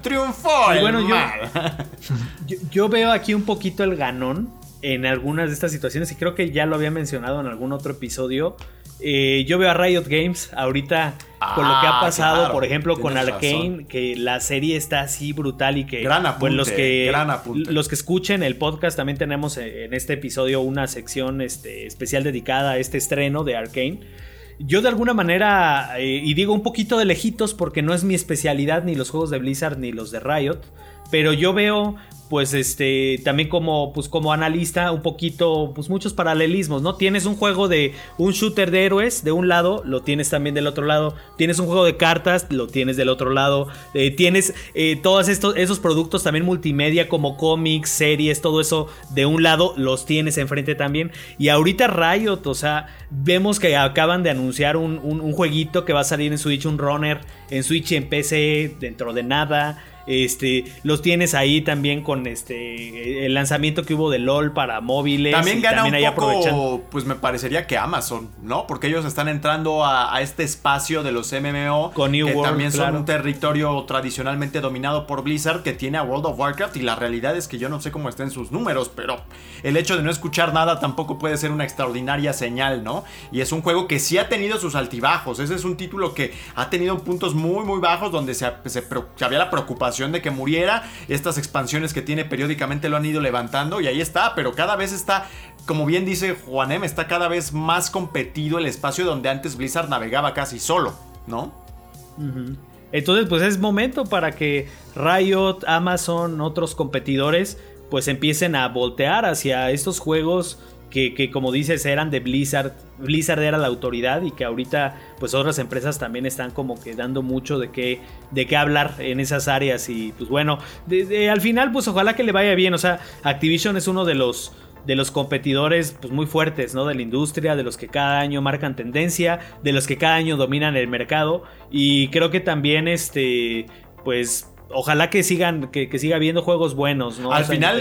Triunfó el bueno, mal. yo, veo aquí un poquito el ganón en algunas de estas situaciones y creo que ya lo había mencionado en algún otro episodio. Eh, yo veo a Riot Games ahorita con lo que ha ah, pasado, por ejemplo, con Arkane, que la serie está así brutal y que gran apunte, los que gran los que escuchen el podcast también tenemos en este episodio una sección este, especial dedicada a este estreno de Arkane. Yo de alguna manera, eh, y digo un poquito de lejitos porque no es mi especialidad ni los juegos de Blizzard ni los de Riot, pero yo veo pues este también como pues como analista un poquito pues muchos paralelismos, ¿no? Tienes un juego de un shooter de héroes de un lado, lo tienes también del otro lado, tienes un juego de cartas, lo tienes del otro lado, eh, tienes eh, todos estos esos productos también multimedia como cómics, series, todo eso de un lado los tienes enfrente también y ahorita Riot, o sea, vemos que acaban de anunciar un, un jueguito que va a salir en Switch, un runner en Switch y en PC dentro de nada. Este, los tienes ahí también con este el lanzamiento que hubo de LOL para móviles. También gana un poco, pues me parecería que Amazon, ¿no? Porque ellos están entrando a, este espacio de los MMO con New que también son un territorio tradicionalmente dominado por Blizzard que tiene a World of Warcraft y la realidad es que yo no sé cómo estén sus números, pero el hecho de no escuchar nada tampoco puede ser una extraordinaria señal, ¿no? Y es un juego que sí ha tenido sus altibajos. Ese es un título que ha tenido puntos muy muy bajos donde se había la preocupación de que muriera. Estas expansiones que tiene periódicamente lo han ido levantando y ahí está, pero cada vez está, como bien dice Juanem, está cada vez más competido el espacio donde antes Blizzard navegaba casi solo, ¿no? Entonces, pues es momento para que Riot, Amazon, otros competidores, pues empiecen a voltear hacia estos juegos que, como dices eran de Blizzard, Blizzard era la autoridad y que ahorita pues otras empresas también están como que dando mucho de qué, de qué hablar en esas áreas y pues bueno, al final pues ojalá que le vaya bien, o sea, Activision es uno de los de los competidores pues, muy fuertes, ¿no? De la industria, de los que cada año marcan tendencia, de los que cada año dominan el mercado. Y creo que también, este, pues, ojalá que sigan, que, siga habiendo juegos buenos, ¿no? Al final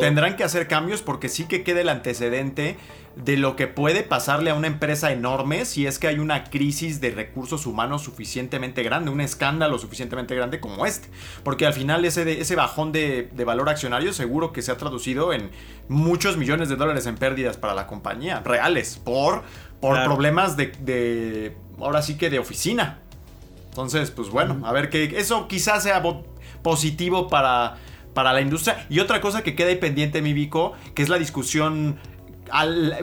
tendrán que hacer cambios porque sí que queda el antecedente de lo que puede pasarle a una empresa enorme si es que hay una crisis de recursos humanos suficientemente grande, un escándalo suficientemente grande como este. Porque al final ese, ese bajón de, valor accionario seguro que se ha traducido en muchos millones de dólares en pérdidas para la compañía, reales, por, por problemas de, de, ahora sí que de oficina. Entonces, pues bueno, a ver que eso quizás sea positivo para, para la industria. Y otra cosa que queda ahí pendiente, mi Vico, que es la discusión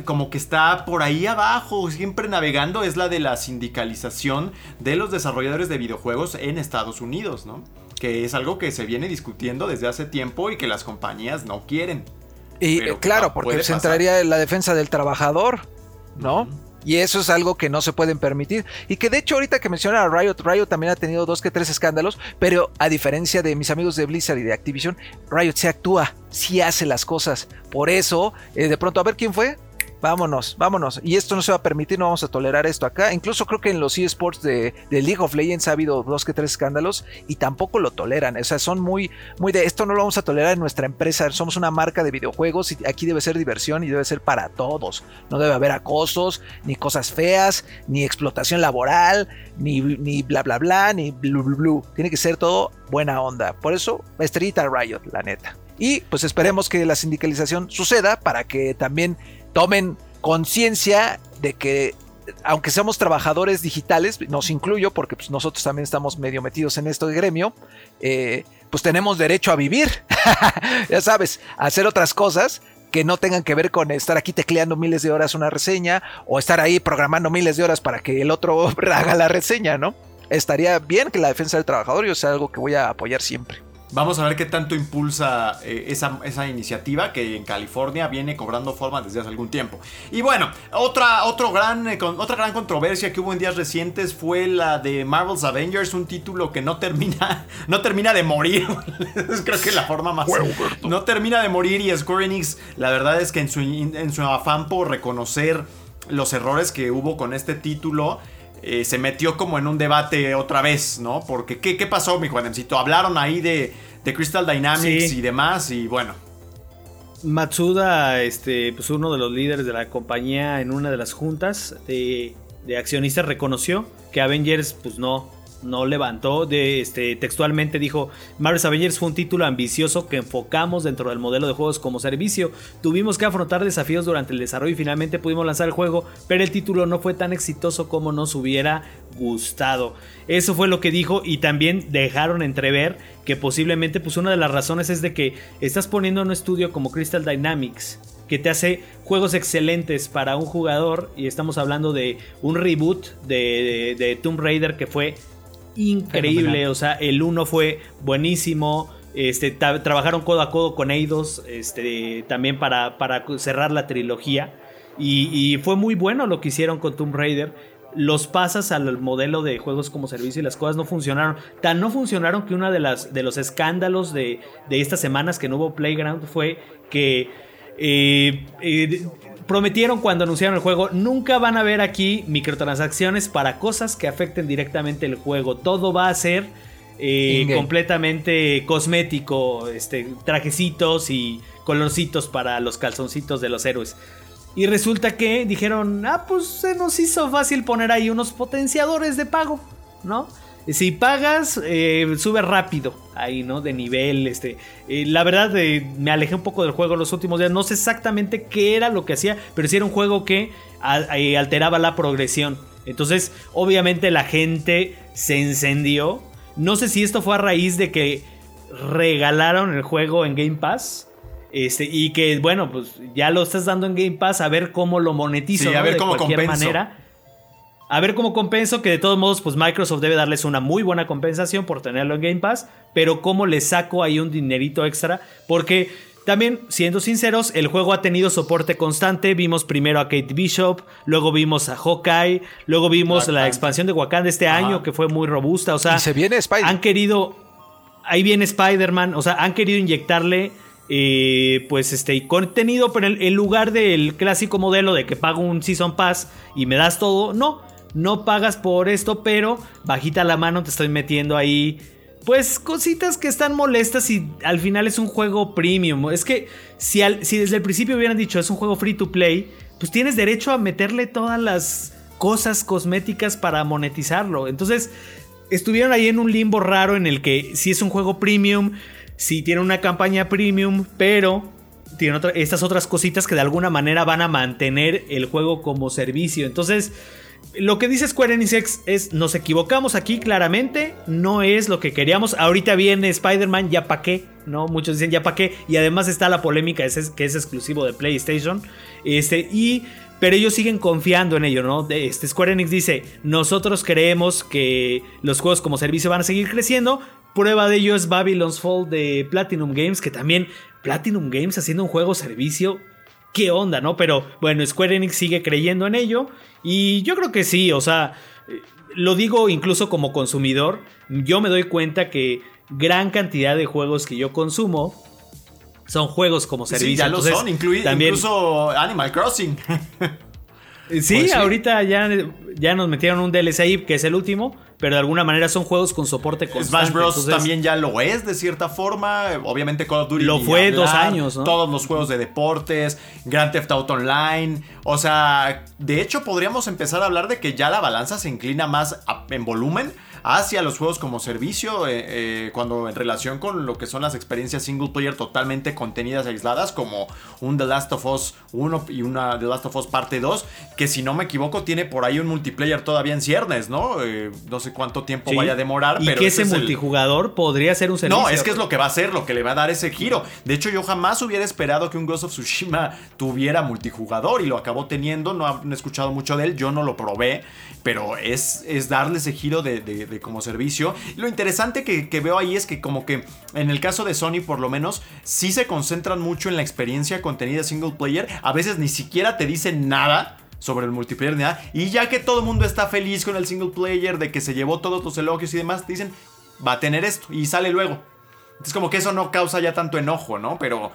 como que está por ahí abajo, siempre navegando, es la de la sindicalización de los desarrolladores de videojuegos en Estados Unidos, ¿no? Que es algo que se viene discutiendo desde hace tiempo y que las compañías no quieren. Y claro, porque se entraría en la defensa del trabajador, ¿no? Y eso es algo que no se pueden permitir. Y que de hecho ahorita que menciona a Riot, Riot también ha tenido dos que tres escándalos, pero a diferencia de mis amigos de Blizzard y de Activision, Riot se actúa, sí hace las cosas. Por eso, eh, de pronto, a ver quién fue. Vámonos, vámonos. Y esto no se va a permitir, no vamos a tolerar esto acá. Incluso creo que en los eSports de, de, League of Legends ha habido dos que tres escándalos y tampoco lo toleran. O sea, son muy, muy de esto no lo vamos a tolerar en nuestra empresa. Somos una marca de videojuegos y aquí debe ser diversión y debe ser para todos. No debe haber acosos, ni cosas feas, ni explotación laboral, ni, ni bla bla bla, ni blu blu blu. Tiene que ser todo buena onda. Por eso, estrellita Riot, la neta. Y pues esperemos que la sindicalización suceda para que también tomen conciencia de que aunque seamos trabajadores digitales, nos incluyo porque pues, nosotros también estamos medio metidos en esto de gremio, eh, pues tenemos derecho a vivir, ya sabes, a hacer otras cosas que no tengan que ver con estar aquí tecleando miles de horas una reseña o estar ahí programando miles de horas para que el otro haga la reseña, ¿no? Estaría bien que la defensa del trabajador yo sea algo que voy a apoyar siempre. Vamos a ver qué tanto impulsa eh, esa, iniciativa que en California viene cobrando forma desde hace algún tiempo. Y bueno, otra, otro gran, eh, otra gran controversia que hubo en días recientes fue la de Marvel's Avengers, un título que no termina, no termina de morir. Creo que la forma más... no termina de morir y Square Enix, la verdad es que en su, en su afán por reconocer los errores que hubo con este título, eh, se metió como en un debate otra vez, ¿no? Porque, ¿qué, qué pasó, mi Juanemcito? Hablaron ahí de, de Crystal Dynamics y demás, y bueno. Matsuda, este, pues uno de los líderes de la compañía en una de las juntas de, de accionistas reconoció que Avengers, pues no, no levantó. De, este, textualmente dijo: Marvel's Avengers fue un título ambicioso que enfocamos dentro del modelo de juegos como servicio. Tuvimos que afrontar desafíos durante el desarrollo y finalmente pudimos lanzar el juego, pero el título no fue tan exitoso como nos hubiera gustado. Eso fue lo que dijo y también dejaron entrever que posiblemente pues una de las razones es de que estás poniendo un estudio como Crystal Dynamics que te hace juegos excelentes para un jugador y estamos hablando de un reboot de, de Tomb Raider que fue increíble. O sea, el 1 fue buenísimo. Este, trabajaron codo a codo con Eidos este, también para, para cerrar la trilogía. Y, fue muy bueno lo que hicieron con Tomb Raider. Los pasas al modelo de juegos como servicio y las cosas no funcionaron. Tan no funcionaron que uno de, las, de los escándalos de, de estas semanas que no hubo Playground fue que eh, eh, prometieron cuando anunciaron el juego, nunca van a ver aquí microtransacciones para cosas que afecten directamente el juego. Todo va a ser eh, completamente cosmético, este, trajecitos y colorcitos para los calzoncitos de los héroes. Y resulta que dijeron, ah, pues se nos hizo fácil poner ahí unos potenciadores de pago, ¿no? Si pagas, eh, sube rápido ahí, ¿no? De nivel, este. Eh, la verdad, eh, me alejé un poco del juego los últimos días. No sé exactamente qué era lo que hacía, pero sí era un juego que alteraba la progresión. Entonces, obviamente la gente se encendió. No sé si esto fue a raíz de que regalaron el juego en Game Pass. Este, y que, bueno, pues ya lo estás dando en Game Pass a ver cómo lo monetizo. a ver de cómo cualquier manera. A ver cómo compenso, que de todos modos, pues Microsoft debe darles una muy buena compensación por tenerlo en Game Pass, pero cómo le saco ahí un dinerito extra, porque también, siendo sinceros, el juego ha tenido soporte constante. Vimos primero a Kate Bishop, luego vimos a Hawkeye, luego vimos la expansión de Wakanda este año, que fue muy robusta. O sea, se viene Han querido. Ahí viene Spider-Man. O sea, han querido inyectarle eh, pues este contenido, pero en, lugar del clásico modelo de que pago un Season Pass y me das todo, no, no pagas por esto, pero bajita la mano te estoy metiendo ahí. Pues cositas que están molestas y al final es un juego premium. Es que si, desde el principio hubieran dicho es un juego free to play, pues tienes derecho a meterle todas las cosas cosméticas para monetizarlo. Entonces, estuvieron ahí en un limbo raro en el que si es un juego premium, si tiene una campaña premium, pero tiene estas otras cositas que de alguna manera van a mantener el juego como servicio. Entonces, lo que dice Square Enix es, nos equivocamos aquí claramente, no es lo que queríamos. Ahorita viene Spider-Man, ya pa' qué, ¿no? Muchos dicen ya pa' qué. Y además está la polémica que es exclusivo de PlayStation. Este, y pero ellos siguen confiando en ello, ¿no? Este Square Enix dice, nosotros creemos que los juegos como servicio van a seguir creciendo. Prueba de ello es Babylon's Fall de Platinum Games, que también Platinum Games haciendo un juego servicio, qué onda, ¿no? Pero bueno, Square Enix sigue creyendo en ello y yo creo que sí, o sea, lo digo incluso como consumidor, yo me doy cuenta que gran cantidad de juegos que yo consumo son juegos como servicio. Sí, ya lo son, incluso Animal Crossing. sí, pues ahorita ya, ya nos metieron un DLC ahí, que es el último, pero de alguna manera son juegos con soporte constante. Smash Bros. también ya lo es, de cierta forma. Obviamente Call of Duty. Lo fue dos años, ¿no? Todos los juegos de deportes, Grand Theft Auto Online. O sea, de hecho podríamos empezar a hablar de que ya la balanza se inclina más en volumen hacia los juegos como servicio, eh, eh, cuando en relación con lo que son las experiencias single player totalmente contenidas aisladas, como un The Last of Us 1 y una The Last of Us parte 2, que si no me equivoco tiene por ahí un multiplayer todavía en ciernes, ¿no? Eh, no sé cuánto tiempo vaya a demorar. Y pero que ese, multijugador podría ser un servicio. No, es que es lo que va a ser, lo que le va a dar ese giro. De hecho, yo jamás hubiera esperado que un Ghost of Tsushima tuviera multijugador y lo acabó teniendo. No he escuchado mucho de él, yo no lo probé, pero es, es darle ese giro de como servicio. Lo interesante que, veo ahí es que como que en el caso de Sony por lo menos sí se concentran mucho en la experiencia contenida single player. A veces ni siquiera te dicen nada sobre el multiplayer nada. Y ya que todo el mundo está feliz con el single player, de que se llevó todos los elogios y demás, dicen, va a tener esto y sale luego. Es como que eso no causa ya tanto enojo, ¿no? Pero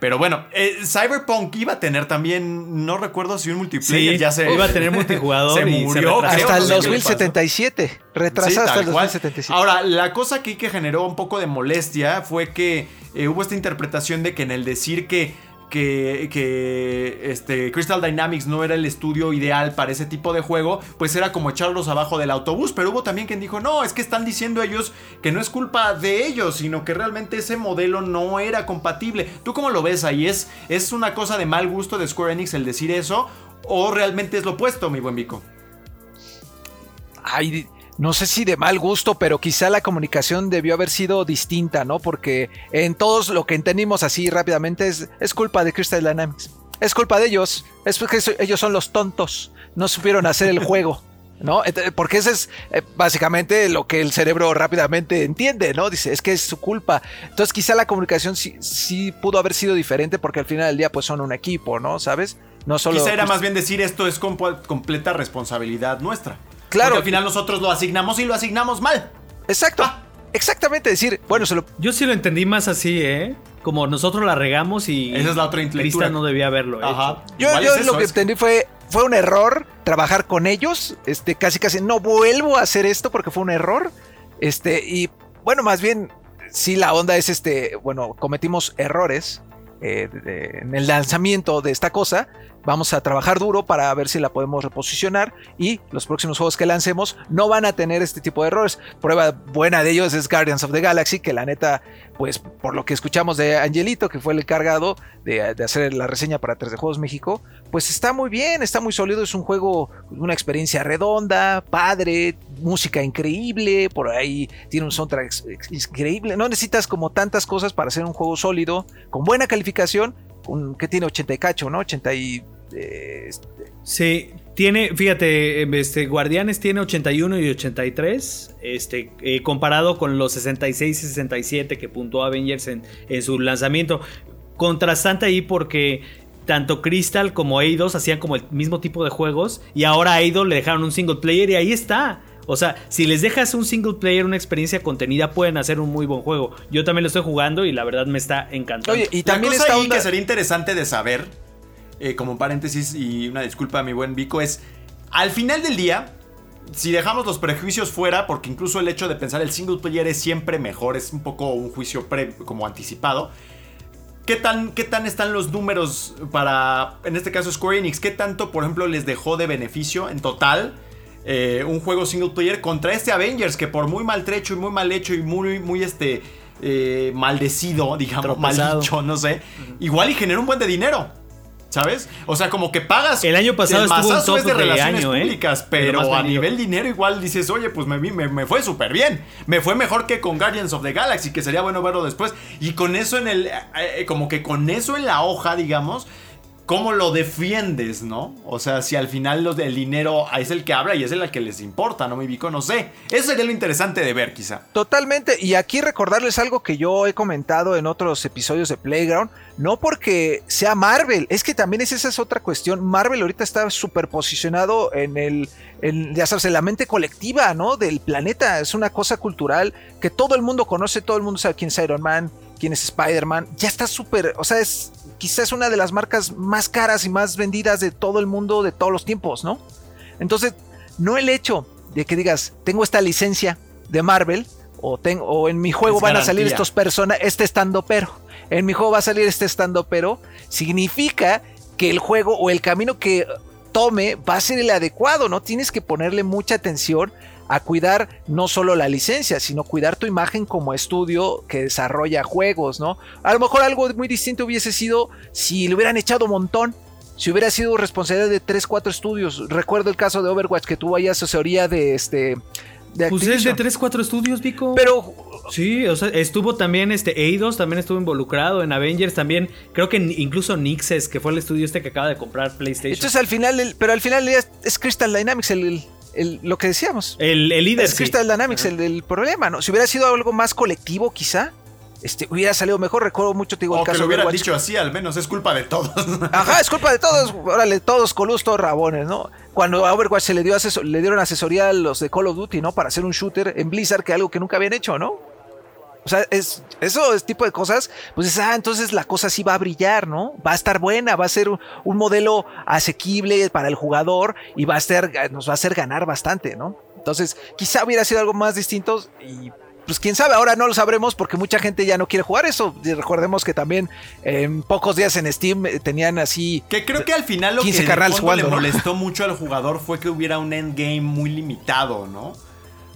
pero bueno, eh, Cyberpunk iba a tener también, no recuerdo si un multiplayer ya se. Iba a tener multijugador. se murió. hasta el 2077. Retrasado hasta el 2077. Ahora, la cosa aquí que generó un poco de molestia fue que eh, hubo esta interpretación de que en el decir que que, este, Crystal Dynamics no era el estudio ideal para ese tipo de juego, pues era como echarlos abajo del autobús. Pero hubo también quien dijo, no, es que están diciendo ellos que no es culpa de ellos, sino que realmente ese modelo no era compatible. ¿Tú cómo lo ves ahí? ¿Es, es una cosa de mal gusto de Square Enix el decir eso? ¿O realmente es lo opuesto, mi buen Vico? Ay, no sé si de mal gusto, pero quizá la comunicación debió haber sido distinta, ¿no? Porque en todos lo que entendimos así rápidamente es, es culpa de Crystal Dynamics. Es culpa de ellos. Es porque ellos son los tontos. No supieron hacer el juego. ¿No? Porque ese es eh, básicamente lo que el cerebro rápidamente entiende, ¿no? Dice, es que es su culpa. Entonces quizá la comunicación sí, sí pudo haber sido diferente porque al final del día pues son un equipo, ¿no? ¿Sabes? No solo... Quizá era pues más bien decir esto es completa responsabilidad nuestra. Claro. Porque al final nosotros lo asignamos y lo asignamos mal. Exacto. Ah. Exactamente, decir, bueno, se lo... Yo sí lo entendí más así, ¿eh? Como nosotros la regamos y... Esa es la otra lectura. no debía haberlo Ajá. Yo, lo que entendí fue, fue un error trabajar con ellos. Este, casi casi no vuelvo a hacer esto porque fue un error. Este, y bueno, más bien, sí la onda es este, bueno, cometimos errores eh, en el lanzamiento de esta cosa, Vamos a trabajar duro para ver si la podemos reposicionar y los próximos juegos que lancemos no van a tener este tipo de errores. Prueba buena de ellos es Guardians of the Galaxy, que la neta, pues por lo que escuchamos de Angelito, que fue el encargado de, hacer la reseña para 3D Juegos México, pues está muy bien, está muy sólido, es un juego, una experiencia redonda, padre, música increíble, por ahí tiene un soundtrack increíble, no necesitas como tantas cosas para hacer un juego sólido, con buena calificación que tiene 80 y cacho, ¿no? 80 y... Eh, este. Sí, tiene, fíjate, em, este, Guardianes tiene 81 y 83, este, eh, comparado con los 66 y 67 que puntuó Avengers en, en su lanzamiento. Contrastante ahí porque tanto Crystal como Eidos hacían como el mismo tipo de juegos y ahora a Eidos le dejaron un single player y ahí está. O sea, si les dejas un single player, una experiencia contenida, pueden hacer un muy buen juego. Yo también lo estoy jugando y la verdad me está encantando. Oye, y La también ahí onda- que sería interesante de saber, eh, como paréntesis y una disculpa a mi buen Vico, es al final del día, si dejamos los prejuicios fuera, porque incluso el hecho de pensar el single player es siempre mejor, es un poco un juicio pre- como anticipado. ¿Qué tan, ¿Qué tan están los números para, en este caso, Square Enix? ¿Qué tanto, por ejemplo, les dejó de beneficio en total eh, un juego single player contra este Avengers que por muy maltrecho y muy mal hecho y muy, muy este, eh, maldecido, digamos, mal dicho, no sé, igual y genera un buen de dinero. ¿Sabes? O sea, como que pagas. El año pasado estuvo mazazo top es de relaciones año, ¿eh? públicas, pero a nivel dinero igual dices, oye, pues me, me, me fue súper bien. Me fue mejor que con Guardians of the Galaxy, que sería bueno verlo después. Y con eso en el, eh, como que con eso en la hoja, digamos, ¿cómo lo defiendes, no? O sea, si al final los, el dinero es el que habla y es el que les importa, ¿no? Mi bico, no sé. Eso sería lo interesante de ver, quizá. Totalmente, y aquí recordarles algo que yo he comentado en otros episodios de Playground, no porque sea Marvel, es que también es, esa es otra cuestión, Marvel ahorita está súper posicionado en el, en, ya sabes, en la mente colectiva, ¿no? Del planeta, es una cosa cultural que todo el mundo conoce, todo el mundo sabe quién es Iron Man, quién es Spider-Man, ya está súper, o sea, es quizás una de las marcas más caras y más vendidas de todo el mundo de todos los tiempos, ¿no? Entonces, no el hecho de que digas, tengo esta licencia de Marvel, o, ten- o en mi juego Es van a salir estos personas, este estando pero, en mi juego va a salir este estando pero, significa que el juego o el camino que tome va a ser el adecuado, ¿no? Tienes que ponerle mucha atención a cuidar no solo la licencia, sino cuidar tu imagen como estudio que desarrolla juegos, ¿no? A lo mejor algo muy distinto hubiese sido si le hubieran echado un montón, si hubiera sido responsabilidad de 3, 4 estudios. Recuerdo el caso de Overwatch que tuvo ahí asesoría de este de Pues es de Activision. 3, 4 estudios, Vico. Pero Sí, o sea, estuvo también este Eidos, también estuvo involucrado en Avengers, también creo que incluso Nixes, que fue el estudio este que acaba de comprar PlayStation. esto es al final, el- pero al final es, es Crystal Dynamics el, el- el- lo que decíamos. el, el líder, Es sí. Crystal Dynamics el, el problema, ¿no? Si hubiera sido algo más colectivo, quizá, este, hubiera salido mejor. Recuerdo mucho, te digo, el O que caso lo Overwatch. dicho así, al menos es culpa de todos. Ajá, es culpa de todos, órale, todos colos, todos rabones, ¿no? Cuando a Overwatch se le dio aseso- le dieron asesoría a los de Call of Duty, ¿no? Para hacer un shooter en Blizzard, que algo que nunca habían hecho, ¿no? O sea, es, eso es tipo de cosas, pues es, ah, entonces la cosa sí va a brillar, ¿no? Va a estar buena, va a ser un, un modelo asequible para el jugador y va a ser, nos va a hacer ganar bastante, ¿no? Entonces, quizá hubiera sido algo más distinto y pues quién sabe, ahora no lo sabremos porque mucha gente ya no quiere jugar eso. Y recordemos que también en pocos días en Steam eh, tenían así Que creo que al final lo 15 que le molestó mucho al jugador fue que hubiera un endgame muy limitado, ¿no?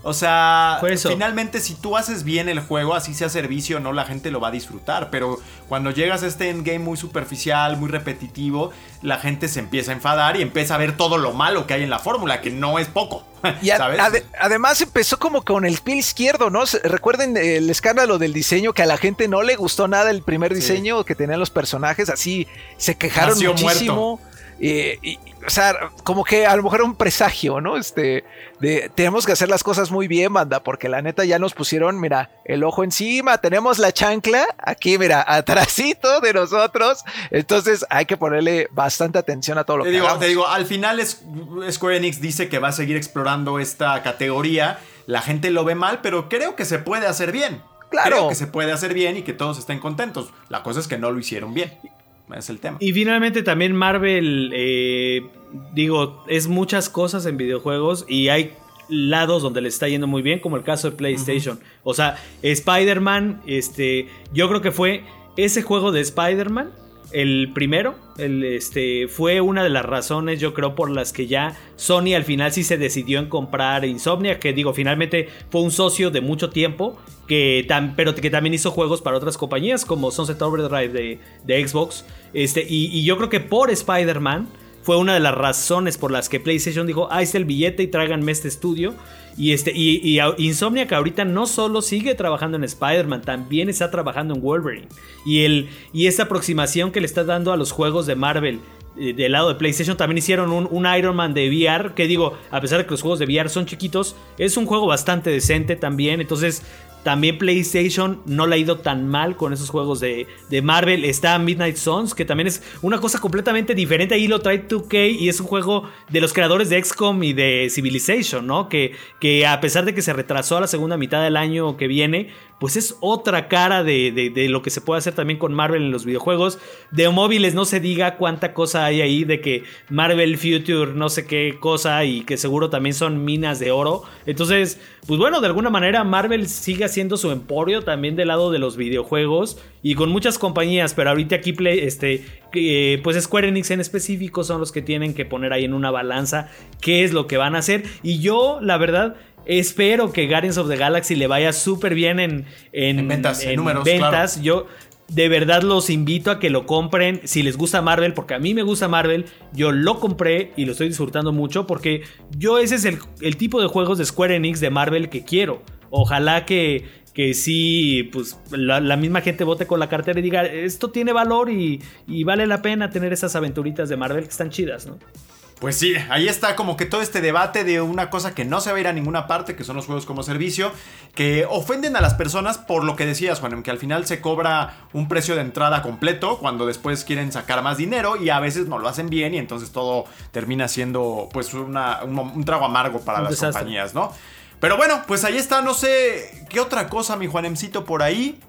O sea, eso. finalmente si tú haces bien el juego, así sea servicio o no, la gente lo va a disfrutar. Pero cuando llegas a este endgame muy superficial, muy repetitivo, la gente se empieza a enfadar y empieza a ver todo lo malo que hay en la fórmula, que no es poco. Y a- ¿Sabes? ade- además empezó como con el pie izquierdo, ¿no? Recuerden el escándalo del diseño que a la gente no le gustó nada el primer Sí. diseño que tenían los personajes, así se quejaron Nació muchísimo. Eh, y, o sea, como que a lo mejor era un presagio, ¿no? Este, de tenemos que hacer las cosas muy bien, banda, porque la neta ya nos pusieron, mira, el ojo encima, tenemos la chancla aquí, mira, atrásito de nosotros. Entonces hay que ponerle bastante atención a todo lo Te que digo, hagamos. te digo, al final es, Square Enix dice que va a seguir explorando esta categoría. La gente lo ve mal, pero creo que se puede hacer bien. Claro. Creo que se puede hacer bien y que todos estén contentos. La cosa es que no lo hicieron bien. Es el tema. Y finalmente también Marvel, eh, digo, es muchas cosas en videojuegos y hay lados donde le está yendo muy bien, como el caso de PlayStation. O sea, Spider-Man, este, yo creo que fue ese juego de Spider-Man, el primero, este, fue una de las razones, yo creo, por las que ya Sony al final sí se decidió en comprar Insomnia, que digo, finalmente fue un socio de mucho tiempo, que tam- pero que también hizo juegos para otras compañías como Sunset Overdrive de, de Xbox. Este, y, y yo creo que por Spider-Man fue una de las razones por las que PlayStation dijo, ahí está el billete y tráiganme este estudio. Y, este, y, y ahorita no solo sigue trabajando en Spider-Man, también está trabajando en Wolverine. Y, el, y esta aproximación que le está dando a los juegos de Marvel eh, del lado de PlayStation también hicieron un, un Iron Man de VR, que digo, a pesar de que los juegos de VR son chiquitos, es un juego bastante decente también. Entonces, También PlayStation no le ha ido tan mal con esos juegos de, de Marvel. Está Midnight Suns, que también es una cosa completamente diferente. Ahí lo trae 2K y es un juego de los creadores de XCOM y de Civilization, ¿no? Que, que a pesar de que se retrasó a la segunda mitad del año que viene, pues es otra cara de, de, lo que se puede hacer también con Marvel en los videojuegos. De móviles no se diga cuánta cosa hay ahí de que Marvel Future no sé qué cosa y que seguro también son minas de oro. Entonces, pues bueno, de alguna manera Marvel sigue haciendo su emporio también del lado de los videojuegos y con muchas compañías, pero ahorita aquí este, eh, pues Square Enix en específico son los que tienen que poner ahí en una balanza qué es lo que van a hacer. Y yo, la verdad, Espero que Guardians of the Galaxy le vaya súper bien en, en, ventas. En, números, ventas. Yo de verdad los invito a que lo compren si les gusta Marvel, porque a mí me gusta Marvel. Yo lo compré y lo estoy disfrutando mucho porque yo ese es el, tipo de juegos de Square Enix de Marvel que quiero. Ojalá que, que sí, pues la, misma gente vote con la cartera y diga, esto tiene valor y, y vale la pena tener esas aventuritas de Marvel que están chidas, ¿no? Pues sí, ahí está como que todo este debate de una cosa que no se va a ir a ninguna parte, que son los juegos como servicio, que ofenden a las personas por lo que decías, Juan, que al final se cobra un precio de entrada completo cuando después quieren sacar más dinero y a veces no lo hacen bien y entonces todo termina siendo pues un, trago amargo para las compañías, ¿no? Pero bueno, pues ahí está, no sé qué otra cosa, mi Juanemcito, por ahí.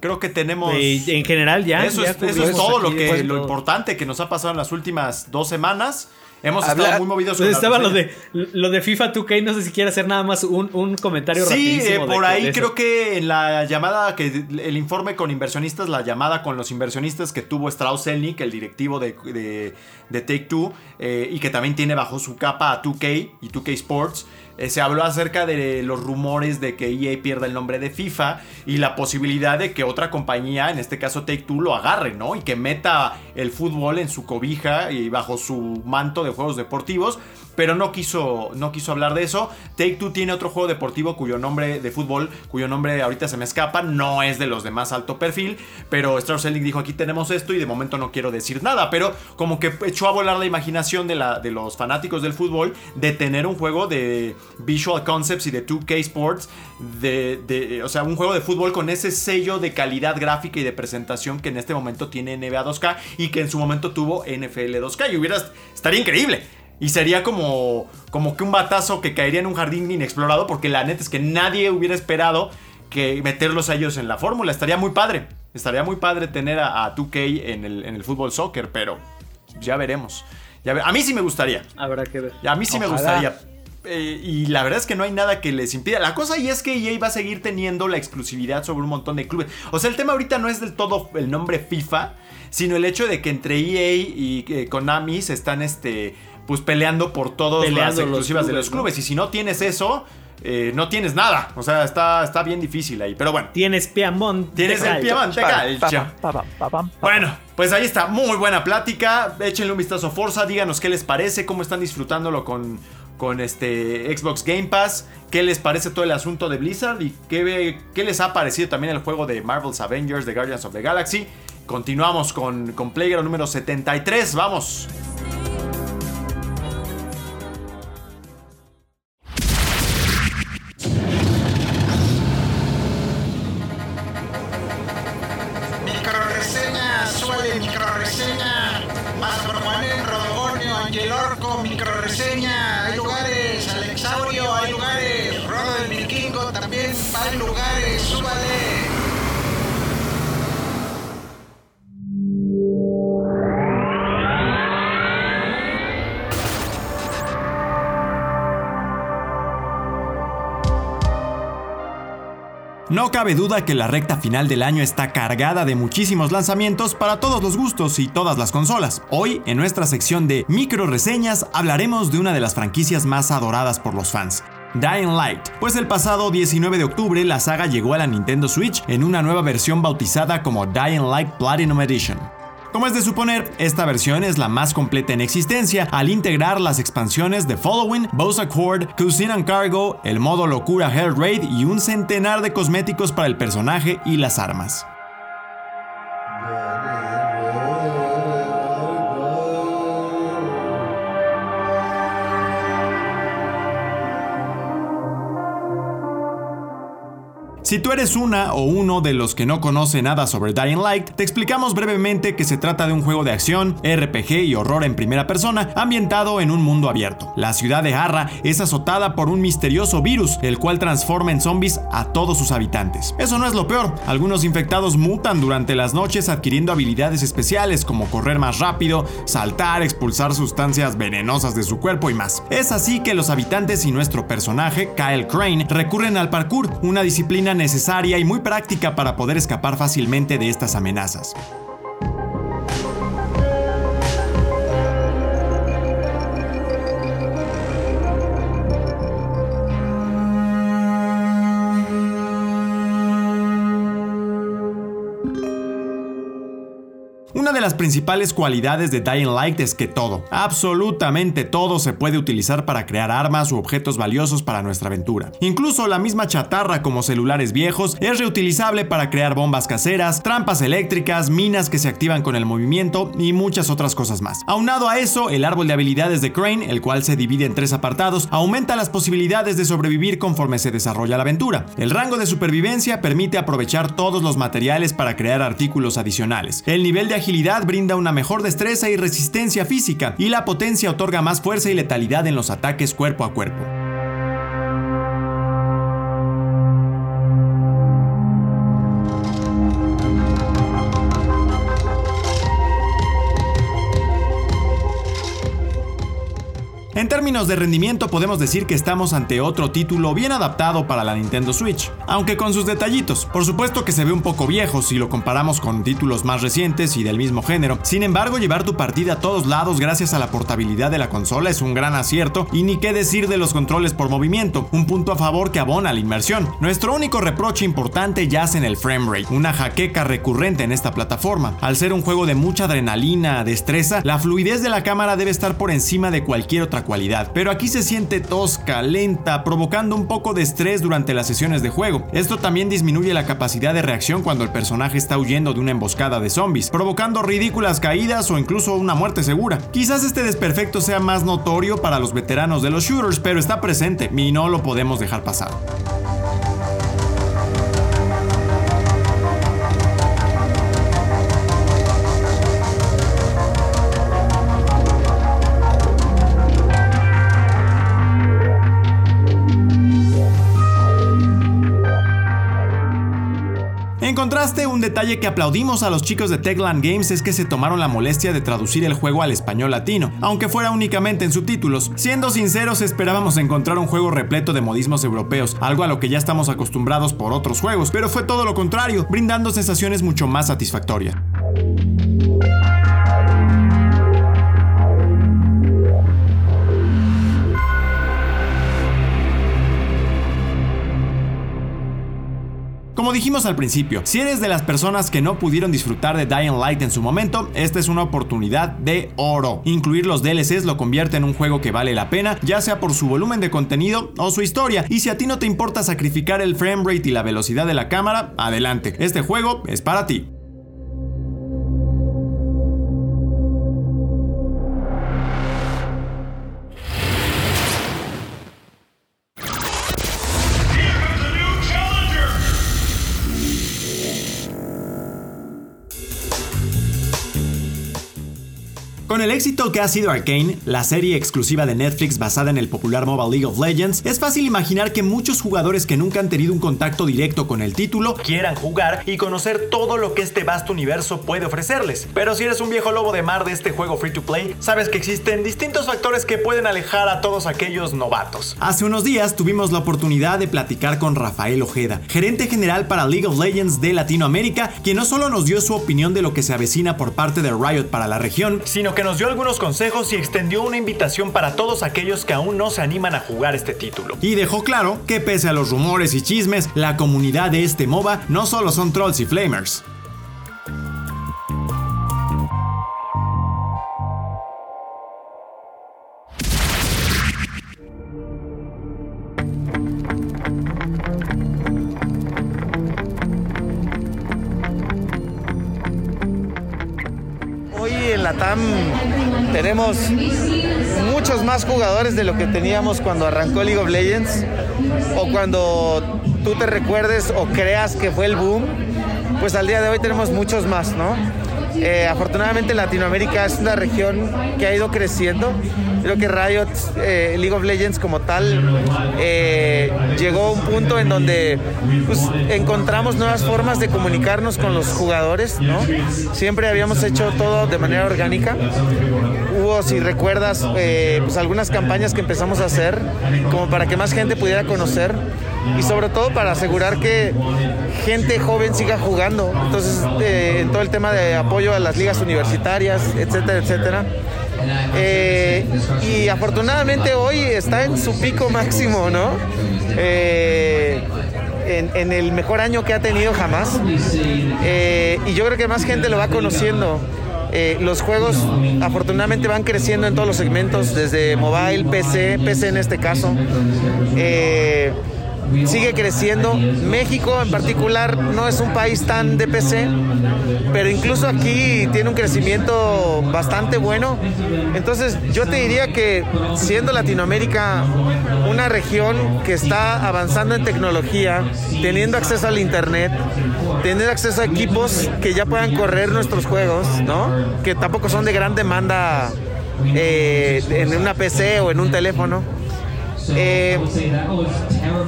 Creo que tenemos. en general, ya. Eso, es, todo lo que lo importante que nos ha pasado en las últimas dos semanas. Hemos estado muy movidos con Estaba lo de, lo de FIFA 2K, no sé si quiere hacer nada más un, un comentario Sí, eh, por ahí creo que en la llamada, que el informe con inversionistas, la llamada con los inversionistas que tuvo Strauss Zelnick, el directivo de, de, Take Two, eh, y que también tiene bajo su capa a 2K y 2K Sports. Eh, se habló acerca de los rumores de que EA pierda el nombre de FIFA y la posibilidad de que otra compañía, en este caso Take Two, lo agarre, ¿no? Y que meta el fútbol en su cobija y bajo su manto de juegos deportivos pero no quiso, no quiso hablar de eso. Take Two tiene otro juego deportivo cuyo nombre de fútbol, cuyo nombre ahorita se me escapa, no es de los de más alto perfil, pero Strauss Zelnick dijo aquí tenemos esto y de momento no quiero decir nada, pero como que echó a volar la imaginación de, la, de los fanáticos del fútbol de tener un juego de Visual Concepts y de 2K Sports, de, o sea, un juego de fútbol con ese sello de calidad gráfica y de presentación que en este momento tiene NBA 2K y que en su momento tuvo NFL 2K y hubiera, estaría increíble. Y sería como, como que un batazo que caería en un jardín inexplorado, porque la neta es que nadie hubiera esperado que meterlos a ellos en la fórmula. Estaría muy padre. Estaría muy padre tener a, 2K en el, en el fútbol soccer, pero ya veremos. Ya a mí sí me gustaría. Habrá que ver. A mí sí me gustaría. Eh, y la verdad es que no hay nada que les impida. La cosa y es que EA va a seguir teniendo la exclusividad sobre un montón de clubes. O sea, el tema ahorita no es del todo el nombre FIFA, sino el hecho de que entre EA y eh, Konami se están este pues peleando por todas las exclusivas de los clubes. Y si no tienes eso, eh, no tienes nada. O sea, está, está bien difícil ahí. Pero bueno. Tienes Piamont. Tienes el Piamont. Bueno, pues ahí está. Muy buena plática. Échenle un vistazo a Forza. Díganos qué les parece. Cómo están disfrutándolo con, con este Xbox Game Pass. ¿Qué les parece todo el asunto de Blizzard? Y qué, qué les ha parecido también el juego de Marvel's Avengers, The Guardians of the Galaxy. Continuamos con, con Playground número 73. Vamos. No cabe duda que la recta final del año está cargada de muchísimos lanzamientos para todos los gustos y todas las consolas. Hoy, en nuestra sección de micro reseñas, hablaremos de una de las franquicias más adoradas por los fans. Dying Light, pues el pasado 19 de octubre la saga llegó a la Nintendo Switch en una nueva versión bautizada como Dying Light Platinum Edition. Como es de suponer, esta versión es la más completa en existencia al integrar las expansiones de Following, Boss Accord, Cuisine and Cargo, el modo locura Hell Raid y un centenar de cosméticos para el personaje y las armas. Si tú eres una o uno de los que no conoce nada sobre Dying Light, te explicamos brevemente que se trata de un juego de acción, RPG y horror en primera persona ambientado en un mundo abierto. La ciudad de Harra es azotada por un misterioso virus, el cual transforma en zombies a todos sus habitantes. Eso no es lo peor, algunos infectados mutan durante las noches adquiriendo habilidades especiales como correr más rápido, saltar, expulsar sustancias venenosas de su cuerpo y más. Es así que los habitantes y nuestro personaje, Kyle Crane, recurren al parkour, una disciplina necesaria y muy práctica para poder escapar fácilmente de estas amenazas. Las principales cualidades de Dying Light es que todo, absolutamente todo se puede utilizar para crear armas u objetos valiosos para nuestra aventura. Incluso la misma chatarra como celulares viejos es reutilizable para crear bombas caseras, trampas eléctricas, minas que se activan con el movimiento y muchas otras cosas más. Aunado a eso, el árbol de habilidades de Crane, el cual se divide en tres apartados, aumenta las posibilidades de sobrevivir conforme se desarrolla la aventura. El rango de supervivencia permite aprovechar todos los materiales para crear artículos adicionales. El nivel de agilidad brinda una mejor destreza y resistencia física, y la potencia otorga más fuerza y letalidad en los ataques cuerpo a cuerpo. En términos de rendimiento podemos decir que estamos ante otro título bien adaptado para la Nintendo Switch, aunque con sus detallitos. Por supuesto que se ve un poco viejo si lo comparamos con títulos más recientes y del mismo género. Sin embargo, llevar tu partida a todos lados gracias a la portabilidad de la consola es un gran acierto y ni qué decir de los controles por movimiento, un punto a favor que abona la inmersión. Nuestro único reproche importante yace en el frame rate, una jaqueca recurrente en esta plataforma. Al ser un juego de mucha adrenalina, destreza, la fluidez de la cámara debe estar por encima de cualquier otra cualidad, pero aquí se siente tosca, lenta, provocando un poco de estrés durante las sesiones de juego. Esto también disminuye la capacidad de reacción cuando el personaje está huyendo de una emboscada de zombies, provocando ridículas caídas o incluso una muerte segura. Quizás este desperfecto sea más notorio para los veteranos de los shooters, pero está presente y no lo podemos dejar pasar. Un detalle que aplaudimos a los chicos de Techland Games es que se tomaron la molestia de traducir el juego al español latino, aunque fuera únicamente en subtítulos. Siendo sinceros, esperábamos encontrar un juego repleto de modismos europeos, algo a lo que ya estamos acostumbrados por otros juegos, pero fue todo lo contrario, brindando sensaciones mucho más satisfactorias. Dijimos al principio, si eres de las personas que no pudieron disfrutar de Dying Light en su momento, esta es una oportunidad de oro. Incluir los DLCs lo convierte en un juego que vale la pena, ya sea por su volumen de contenido o su historia. Y si a ti no te importa sacrificar el frame rate y la velocidad de la cámara, adelante. Este juego es para ti. Con el éxito que ha sido Arcane, la serie exclusiva de Netflix basada en el popular MOBA League of Legends, es fácil imaginar que muchos jugadores que nunca han tenido un contacto directo con el título quieran jugar y conocer todo lo que este vasto universo puede ofrecerles. Pero si eres un viejo lobo de mar de este juego free to play, sabes que existen distintos factores que pueden alejar a todos aquellos novatos. Hace unos días tuvimos la oportunidad de platicar con Rafael Ojeda, gerente general para League of Legends de Latinoamérica, quien no solo nos dio su opinión de lo que se avecina por parte de Riot para la región, sino que nos dio algunos consejos y extendió una invitación para todos aquellos que aún no se animan a jugar este título. Y dejó claro que pese a los rumores y chismes, la comunidad de este MOBA no solo son trolls y flamers. Tenemos muchos más jugadores de lo que teníamos cuando arrancó League of Legends o cuando tú te recuerdes o creas que fue el boom, pues al día de hoy tenemos muchos más, ¿no? Eh, afortunadamente Latinoamérica es una región que ha ido creciendo. Creo que Riot, eh, League of Legends como tal, eh, llegó a un punto en donde pues, encontramos nuevas formas de comunicarnos con los jugadores, ¿no? Siempre habíamos hecho todo de manera orgánica. Hubo, si recuerdas, pues algunas campañas que empezamos a hacer como para que más gente pudiera conocer y sobre todo para asegurar que gente joven siga jugando. Entonces, en todo el tema de apoyo a las ligas universitarias, etcétera, etcétera. Eh, y afortunadamente hoy está en su pico máximo, ¿no? Eh, en, el mejor año que ha tenido jamás. Eh, y yo creo que más gente lo va conociendo. los juegos afortunadamente van creciendo en todos los segmentos, desde mobile, PC, PC en este caso sigue creciendo. México en particular no es un país tan de PC, pero incluso aquí tiene un crecimiento bastante bueno. Entonces yo te diría que siendo Latinoamérica una región que está avanzando en tecnología, teniendo acceso al Internet, teniendo acceso a equipos que ya puedan correr nuestros juegos, ¿no? Que tampoco son de gran demanda eh, en una PC o en un teléfono eh,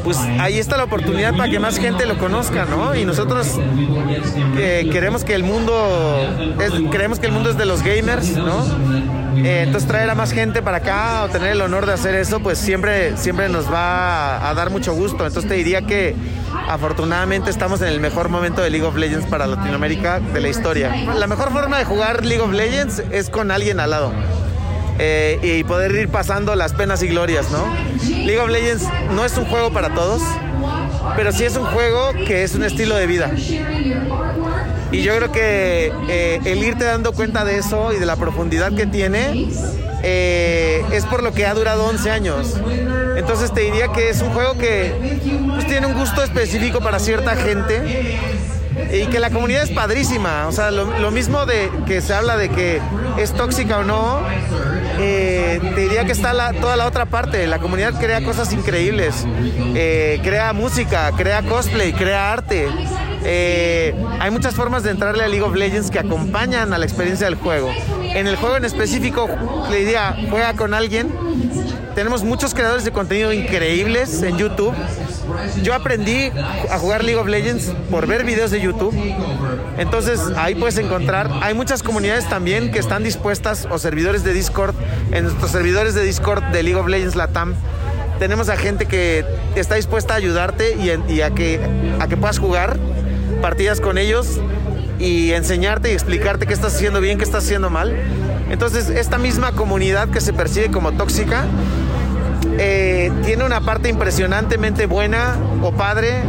pues ahí está la oportunidad para que más gente lo conozca, ¿no? Y nosotros eh, queremos que el mundo, creemos que el mundo es de los gamers, ¿no? Eh, entonces traer a más gente para acá o tener el honor de hacer eso, pues siempre, siempre nos va a dar mucho gusto. Entonces te diría que afortunadamente estamos en el mejor momento de League of Legends para Latinoamérica de la historia. La mejor forma de jugar League of Legends es con alguien al lado. Eh, y poder ir pasando las penas y glorias, ¿no? League of Legends no es un juego para todos, pero sí es un juego que es un estilo de vida. Y yo creo que eh, el irte dando cuenta de eso y de la profundidad que tiene eh, es por lo que ha durado 11 años. Entonces te diría que es un juego que pues, tiene un gusto específico para cierta gente y que la comunidad es padrísima. O sea, lo, mismo de que se habla de que es tóxica o no, eh, te diría que está toda la otra parte. La comunidad crea cosas increíbles, eh, crea música, crea cosplay, crea arte. Eh, hay muchas formas de entrarle a League of Legends que acompañan a la experiencia del juego. En el juego en específico, le diría, juega con alguien. Tenemos muchos creadores de contenido increíbles en YouTube yo aprendí a jugar League of Legends por ver videos de YouTube. Entonces ahí puedes encontrar, hay muchas comunidades también que están dispuestas o servidores de Discord, en nuestros servidores de Discord de League of Legends Latam. Tenemos a gente que está dispuesta a ayudarte y, a, que, a que puedas jugar partidas con ellos y enseñarte y explicarte qué estás haciendo bien, qué estás haciendo mal. Entonces, esta misma comunidad que se percibe como tóxica eh, tiene una parte impresionantemente buena o padre,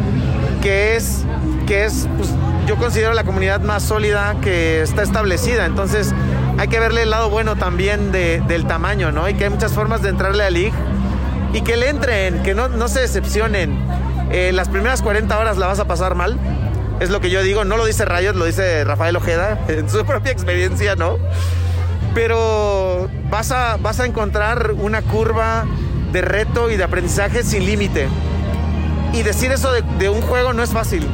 que es, que es pues, yo considero la comunidad más sólida que está establecida. Entonces hay que verle el lado bueno también del tamaño, ¿no? Y que hay muchas formas de entrarle a League y que le entren, que no, no se decepcionen. Eh, las primeras 40 horas la vas a pasar mal. Es lo que yo digo, no lo dice Riot, lo dice Rafael Ojeda, en su propia experiencia, ¿no? Pero vas a, vas a encontrar una curva de reto y de aprendizaje sin límite. Y decir eso de, un juego no es fácil.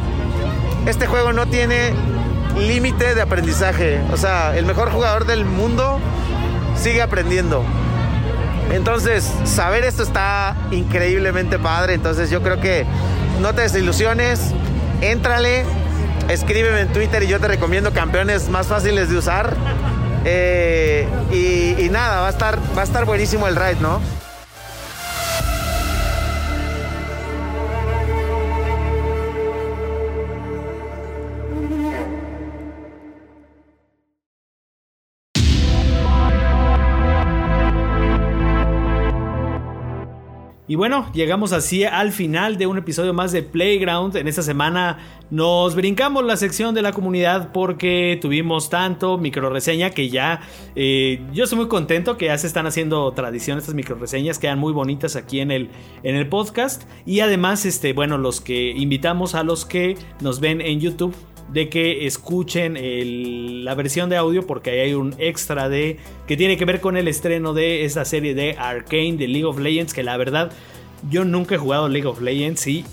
Este juego no tiene límite de aprendizaje. O sea, el mejor jugador del mundo sigue aprendiendo. Entonces, saber esto está increíblemente padre. Entonces, yo creo que no te desilusiones, éntrale, escríbeme en Twitter y yo te recomiendo campeones más fáciles de usar. Eh, y, y, nada, va a estar, va a estar buenísimo el ride, ¿no? Y bueno, llegamos así al final de un episodio más de Playground. En esta semana nos brincamos la sección de la comunidad porque tuvimos tanto micro reseña que ya eh, yo estoy muy contento que ya se están haciendo tradición estas micro reseñas, quedan muy bonitas aquí en el, en el podcast. Y además, este, bueno, los que invitamos a los que nos ven en YouTube de que escuchen la versión de audio porque ahí hay un extra de que tiene que ver con el estreno de esta serie de Arcane de League of Legends que la verdad yo nunca he jugado League of Legends y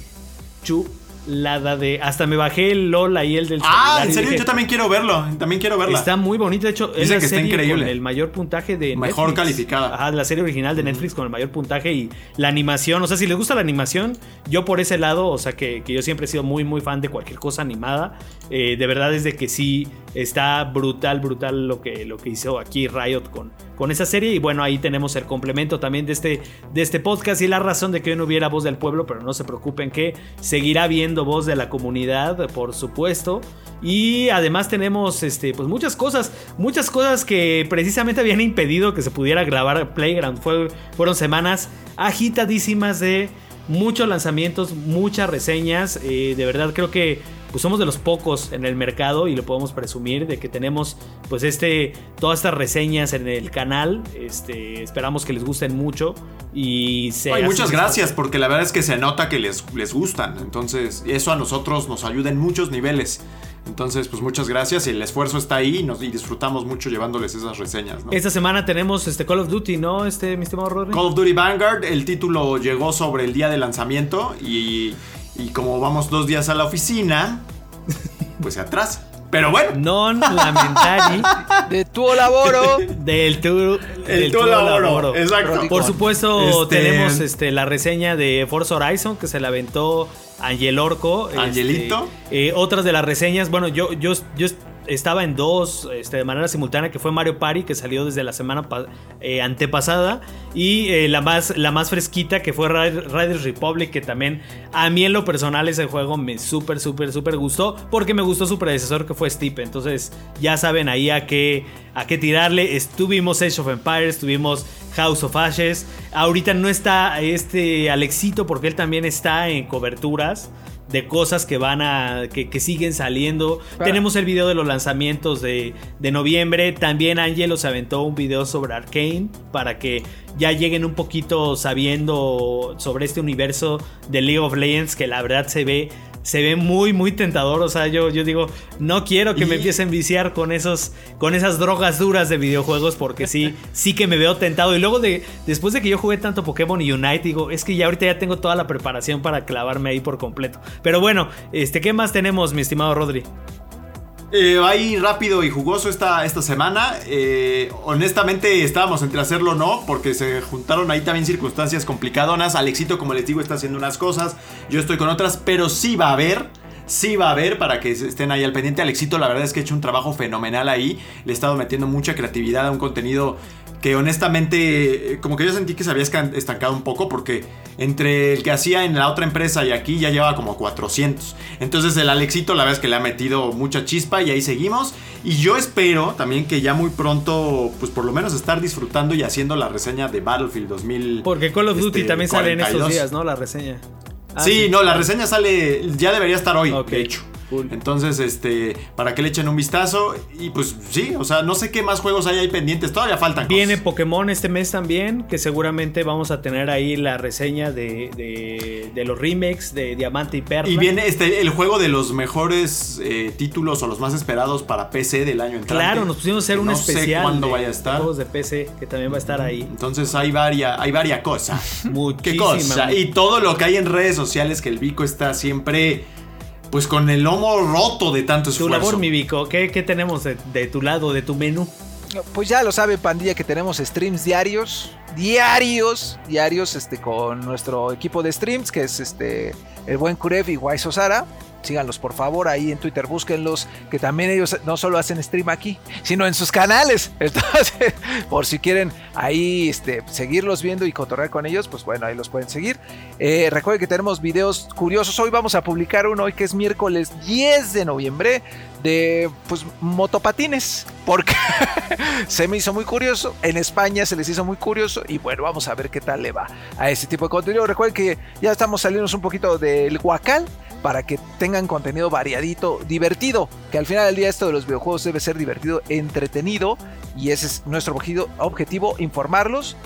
chulada de. Hasta me bajé el LOL ahí, el del Ah, en serio, dije, yo también quiero verlo. También quiero verla. Está muy bonito, de hecho, es la que está serie increíble. con el mayor puntaje de Mejor Netflix. calificada. Ajá, la serie original de Netflix con el mayor puntaje y la animación, o sea, si les gusta la animación, yo por ese lado, o sea, que, que yo siempre he sido muy, muy fan de cualquier cosa animada, eh, de verdad es de que sí está brutal, brutal lo que, lo que hizo aquí Riot con, con esa serie y bueno, ahí tenemos el complemento también de este, de este podcast y la razón de que hoy no hubiera voz del pueblo, pero no se preocupen que seguirá viendo voz de la comunidad, por supuesto. Y además tenemos este, pues muchas cosas, muchas cosas que precisamente habían impedido que se pudiera grabar Playground. Fue- fueron semanas agitadísimas de muchos lanzamientos, muchas reseñas. eh, de verdad creo que pues somos de los pocos en el mercado y lo podemos presumir de que tenemos pues este todas estas reseñas en el canal. Este, esperamos que les gusten mucho y se Ay, muchas gracias, porque la verdad es que se nota que les, les gustan. Entonces, eso a nosotros nos ayuda en muchos niveles. Entonces, pues muchas gracias y el esfuerzo está ahí y, nos, y disfrutamos mucho llevándoles esas reseñas. ¿no? Esta semana tenemos este Call of Duty, ¿no? Este, mi estimado Rodri. Call of Duty Vanguard, el título llegó sobre el día de lanzamiento y, y como vamos dos días a la oficina, pues se atrasa. Pero bueno, Non lamentari De tu laboro. del tour. el tuo laboro, exacto. Por supuesto, Este- tenemos este, la reseña de Forza Horizon que se la aventó Angel Orco. este, Angelito. eh, otras de las reseñas, bueno, yo, yo, yo estaba en dos este, de manera simultánea, que fue Mario Party, que salió desde la semana eh, antepasada, y eh, la, más, la más fresquita, que fue Ri- Riders Republic, que también a mí en lo personal ese juego me súper, súper, súper gustó, porque me gustó su predecesor que fue Steep, entonces ya saben ahí a qué, a qué tirarle. Estuvimos Age of Empires, tuvimos House of Ashes, ahorita no está este Alexito, porque él también está en coberturas de cosas que van a. que, que siguen saliendo. Tenemos el video de los lanzamientos de, de noviembre. También Angelo se aventó un video sobre Arkane. Para que ya lleguen un poquito sabiendo sobre este universo de League of Legends. Que la verdad se ve. Se ve muy, muy tentador. O sea, yo, yo digo, no quiero que me Y- empiecen a viciar con esos. con esas drogas duras de videojuegos. Porque sí, sí que me veo tentado. Y luego de. Después de que yo jugué tanto Pokémon Unite, digo, es que ya ahorita ya tengo toda la preparación para clavarme ahí por completo. Pero bueno, este, ¿qué más tenemos, mi estimado Rodri? Eh, ahí rápido y jugoso esta, esta semana. Eh, honestamente estábamos entre hacerlo o no, porque se juntaron ahí también circunstancias complicadonas. Alexito, como les digo, está haciendo unas cosas, yo estoy con otras, pero sí va a haber. Sí va a haber para que estén ahí al pendiente. Alexito, la verdad es que ha hecho un trabajo fenomenal ahí. Le he estado metiendo mucha creatividad a un contenido que honestamente, eh, como que yo sentí que se había estancado un poco porque entre el que hacía en la otra empresa y aquí ya lleva como 400. Entonces el Alexito la verdad es que le ha metido mucha chispa y ahí seguimos. Y yo espero también que ya muy pronto, pues por lo menos estar disfrutando y haciendo la reseña de Battlefield 2000. Porque Call of Duty este, también sale en estos 42. días, ¿no? La reseña. Ah, sí, no, la reseña sale, ya debería estar hoy, de hecho. Cool. Entonces, este, para que le echen un vistazo. Y pues sí, o sea, no sé qué más juegos hay ahí pendientes, todavía faltan Viene cosas. Pokémon este mes también, que seguramente vamos a tener ahí la reseña de, de- de los remakes de Diamante y Perla. Y viene este, el juego de los mejores eh, títulos o los más esperados para PC del año entrante. Claro, nos pusimos a hacer un no especial sé cuándo de, vaya a estar. juegos de PC, que también va a estar ahí. Entonces hay varias, hay cosas. ¿Qué Muchísima. cosa? Y todo lo que hay en redes sociales que el Vico está siempre pues con el lomo roto de tanto Tu esfuerzo. labor, mi Vico, ¿qué, qué tenemos de, de tu lado, de tu menú? Pues ya lo sabe, pandilla, que tenemos streams diarios. Diarios, diarios, este, con nuestro equipo de streams, que es este el buen Kurev y Guay Sosara. Síganlos por favor ahí en Twitter, búsquenlos, que también ellos no solo hacen stream aquí, sino en sus canales. Entonces, por si quieren ahí este, seguirlos viendo y cotorrear con ellos, pues bueno, ahí los pueden seguir. Eh, recuerden que tenemos videos curiosos. Hoy vamos a publicar uno, hoy que es miércoles 10 de noviembre, de pues motopatines, porque se me hizo muy curioso. En España se les hizo muy curioso y bueno, vamos a ver qué tal le va a este tipo de contenido. Recuerden que ya estamos saliendo un poquito del guacal para que tengan contenido variadito, divertido, que al final del día esto de los videojuegos debe ser divertido, entretenido y ese es nuestro objetivo, objetivo informarlos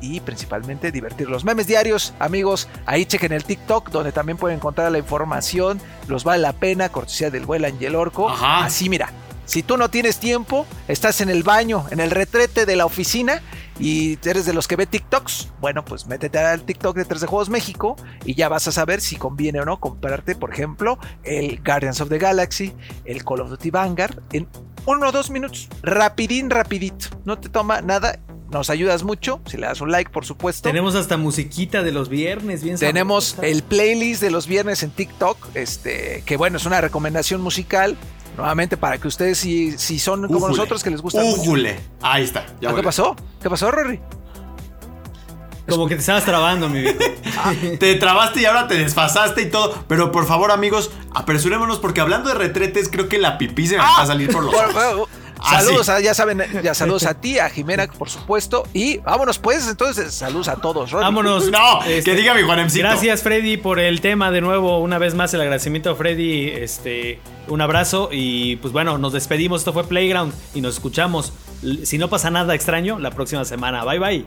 y principalmente divertir los memes diarios, amigos. Ahí chequen el TikTok donde también pueden encontrar la información. Los vale la pena, cortesía del buen Angel Orco. Ajá. Así mira, si tú no tienes tiempo, estás en el baño, en el retrete de la oficina y eres de los que ve TikToks, bueno, pues métete al TikTok de 3D Juegos México y ya vas a saber si conviene o no comprarte, por ejemplo, el Guardians of the Galaxy, el Call of Duty Vanguard en uno o dos minutos, rapidín, rapidito. No te toma nada nos ayudas mucho, si le das un like, por supuesto. Tenemos hasta musiquita de los viernes, bien Tenemos el playlist de los viernes en TikTok, este, que bueno, es una recomendación musical. Nuevamente, para que ustedes, si, si son como nosotros, que les gusta mucho. Újule. Ahí está. ya Ah, ¿Qué pasó? ¿Qué pasó, Rory? Como que te estabas trabando, mi viejo. Te trabaste y ahora te desfasaste y todo. Pero por favor, amigos, apresurémonos porque hablando de retretes, creo que la pipí se me va a salir por los Bueno, ojos. Ah, saludos, sí. a, ya saben, ya saludos a ti, a Jimena, por supuesto. Y vámonos, pues, entonces, saludos a todos. Vámonos. No, Este, que diga mi Juanemcito. Gracias, Freddy, por el tema. De nuevo, una vez más, el agradecimiento a Freddy. Este, un abrazo. Y pues bueno, nos despedimos. Esto fue Playground y nos escuchamos. Si no pasa nada extraño, la próxima semana. Bye bye.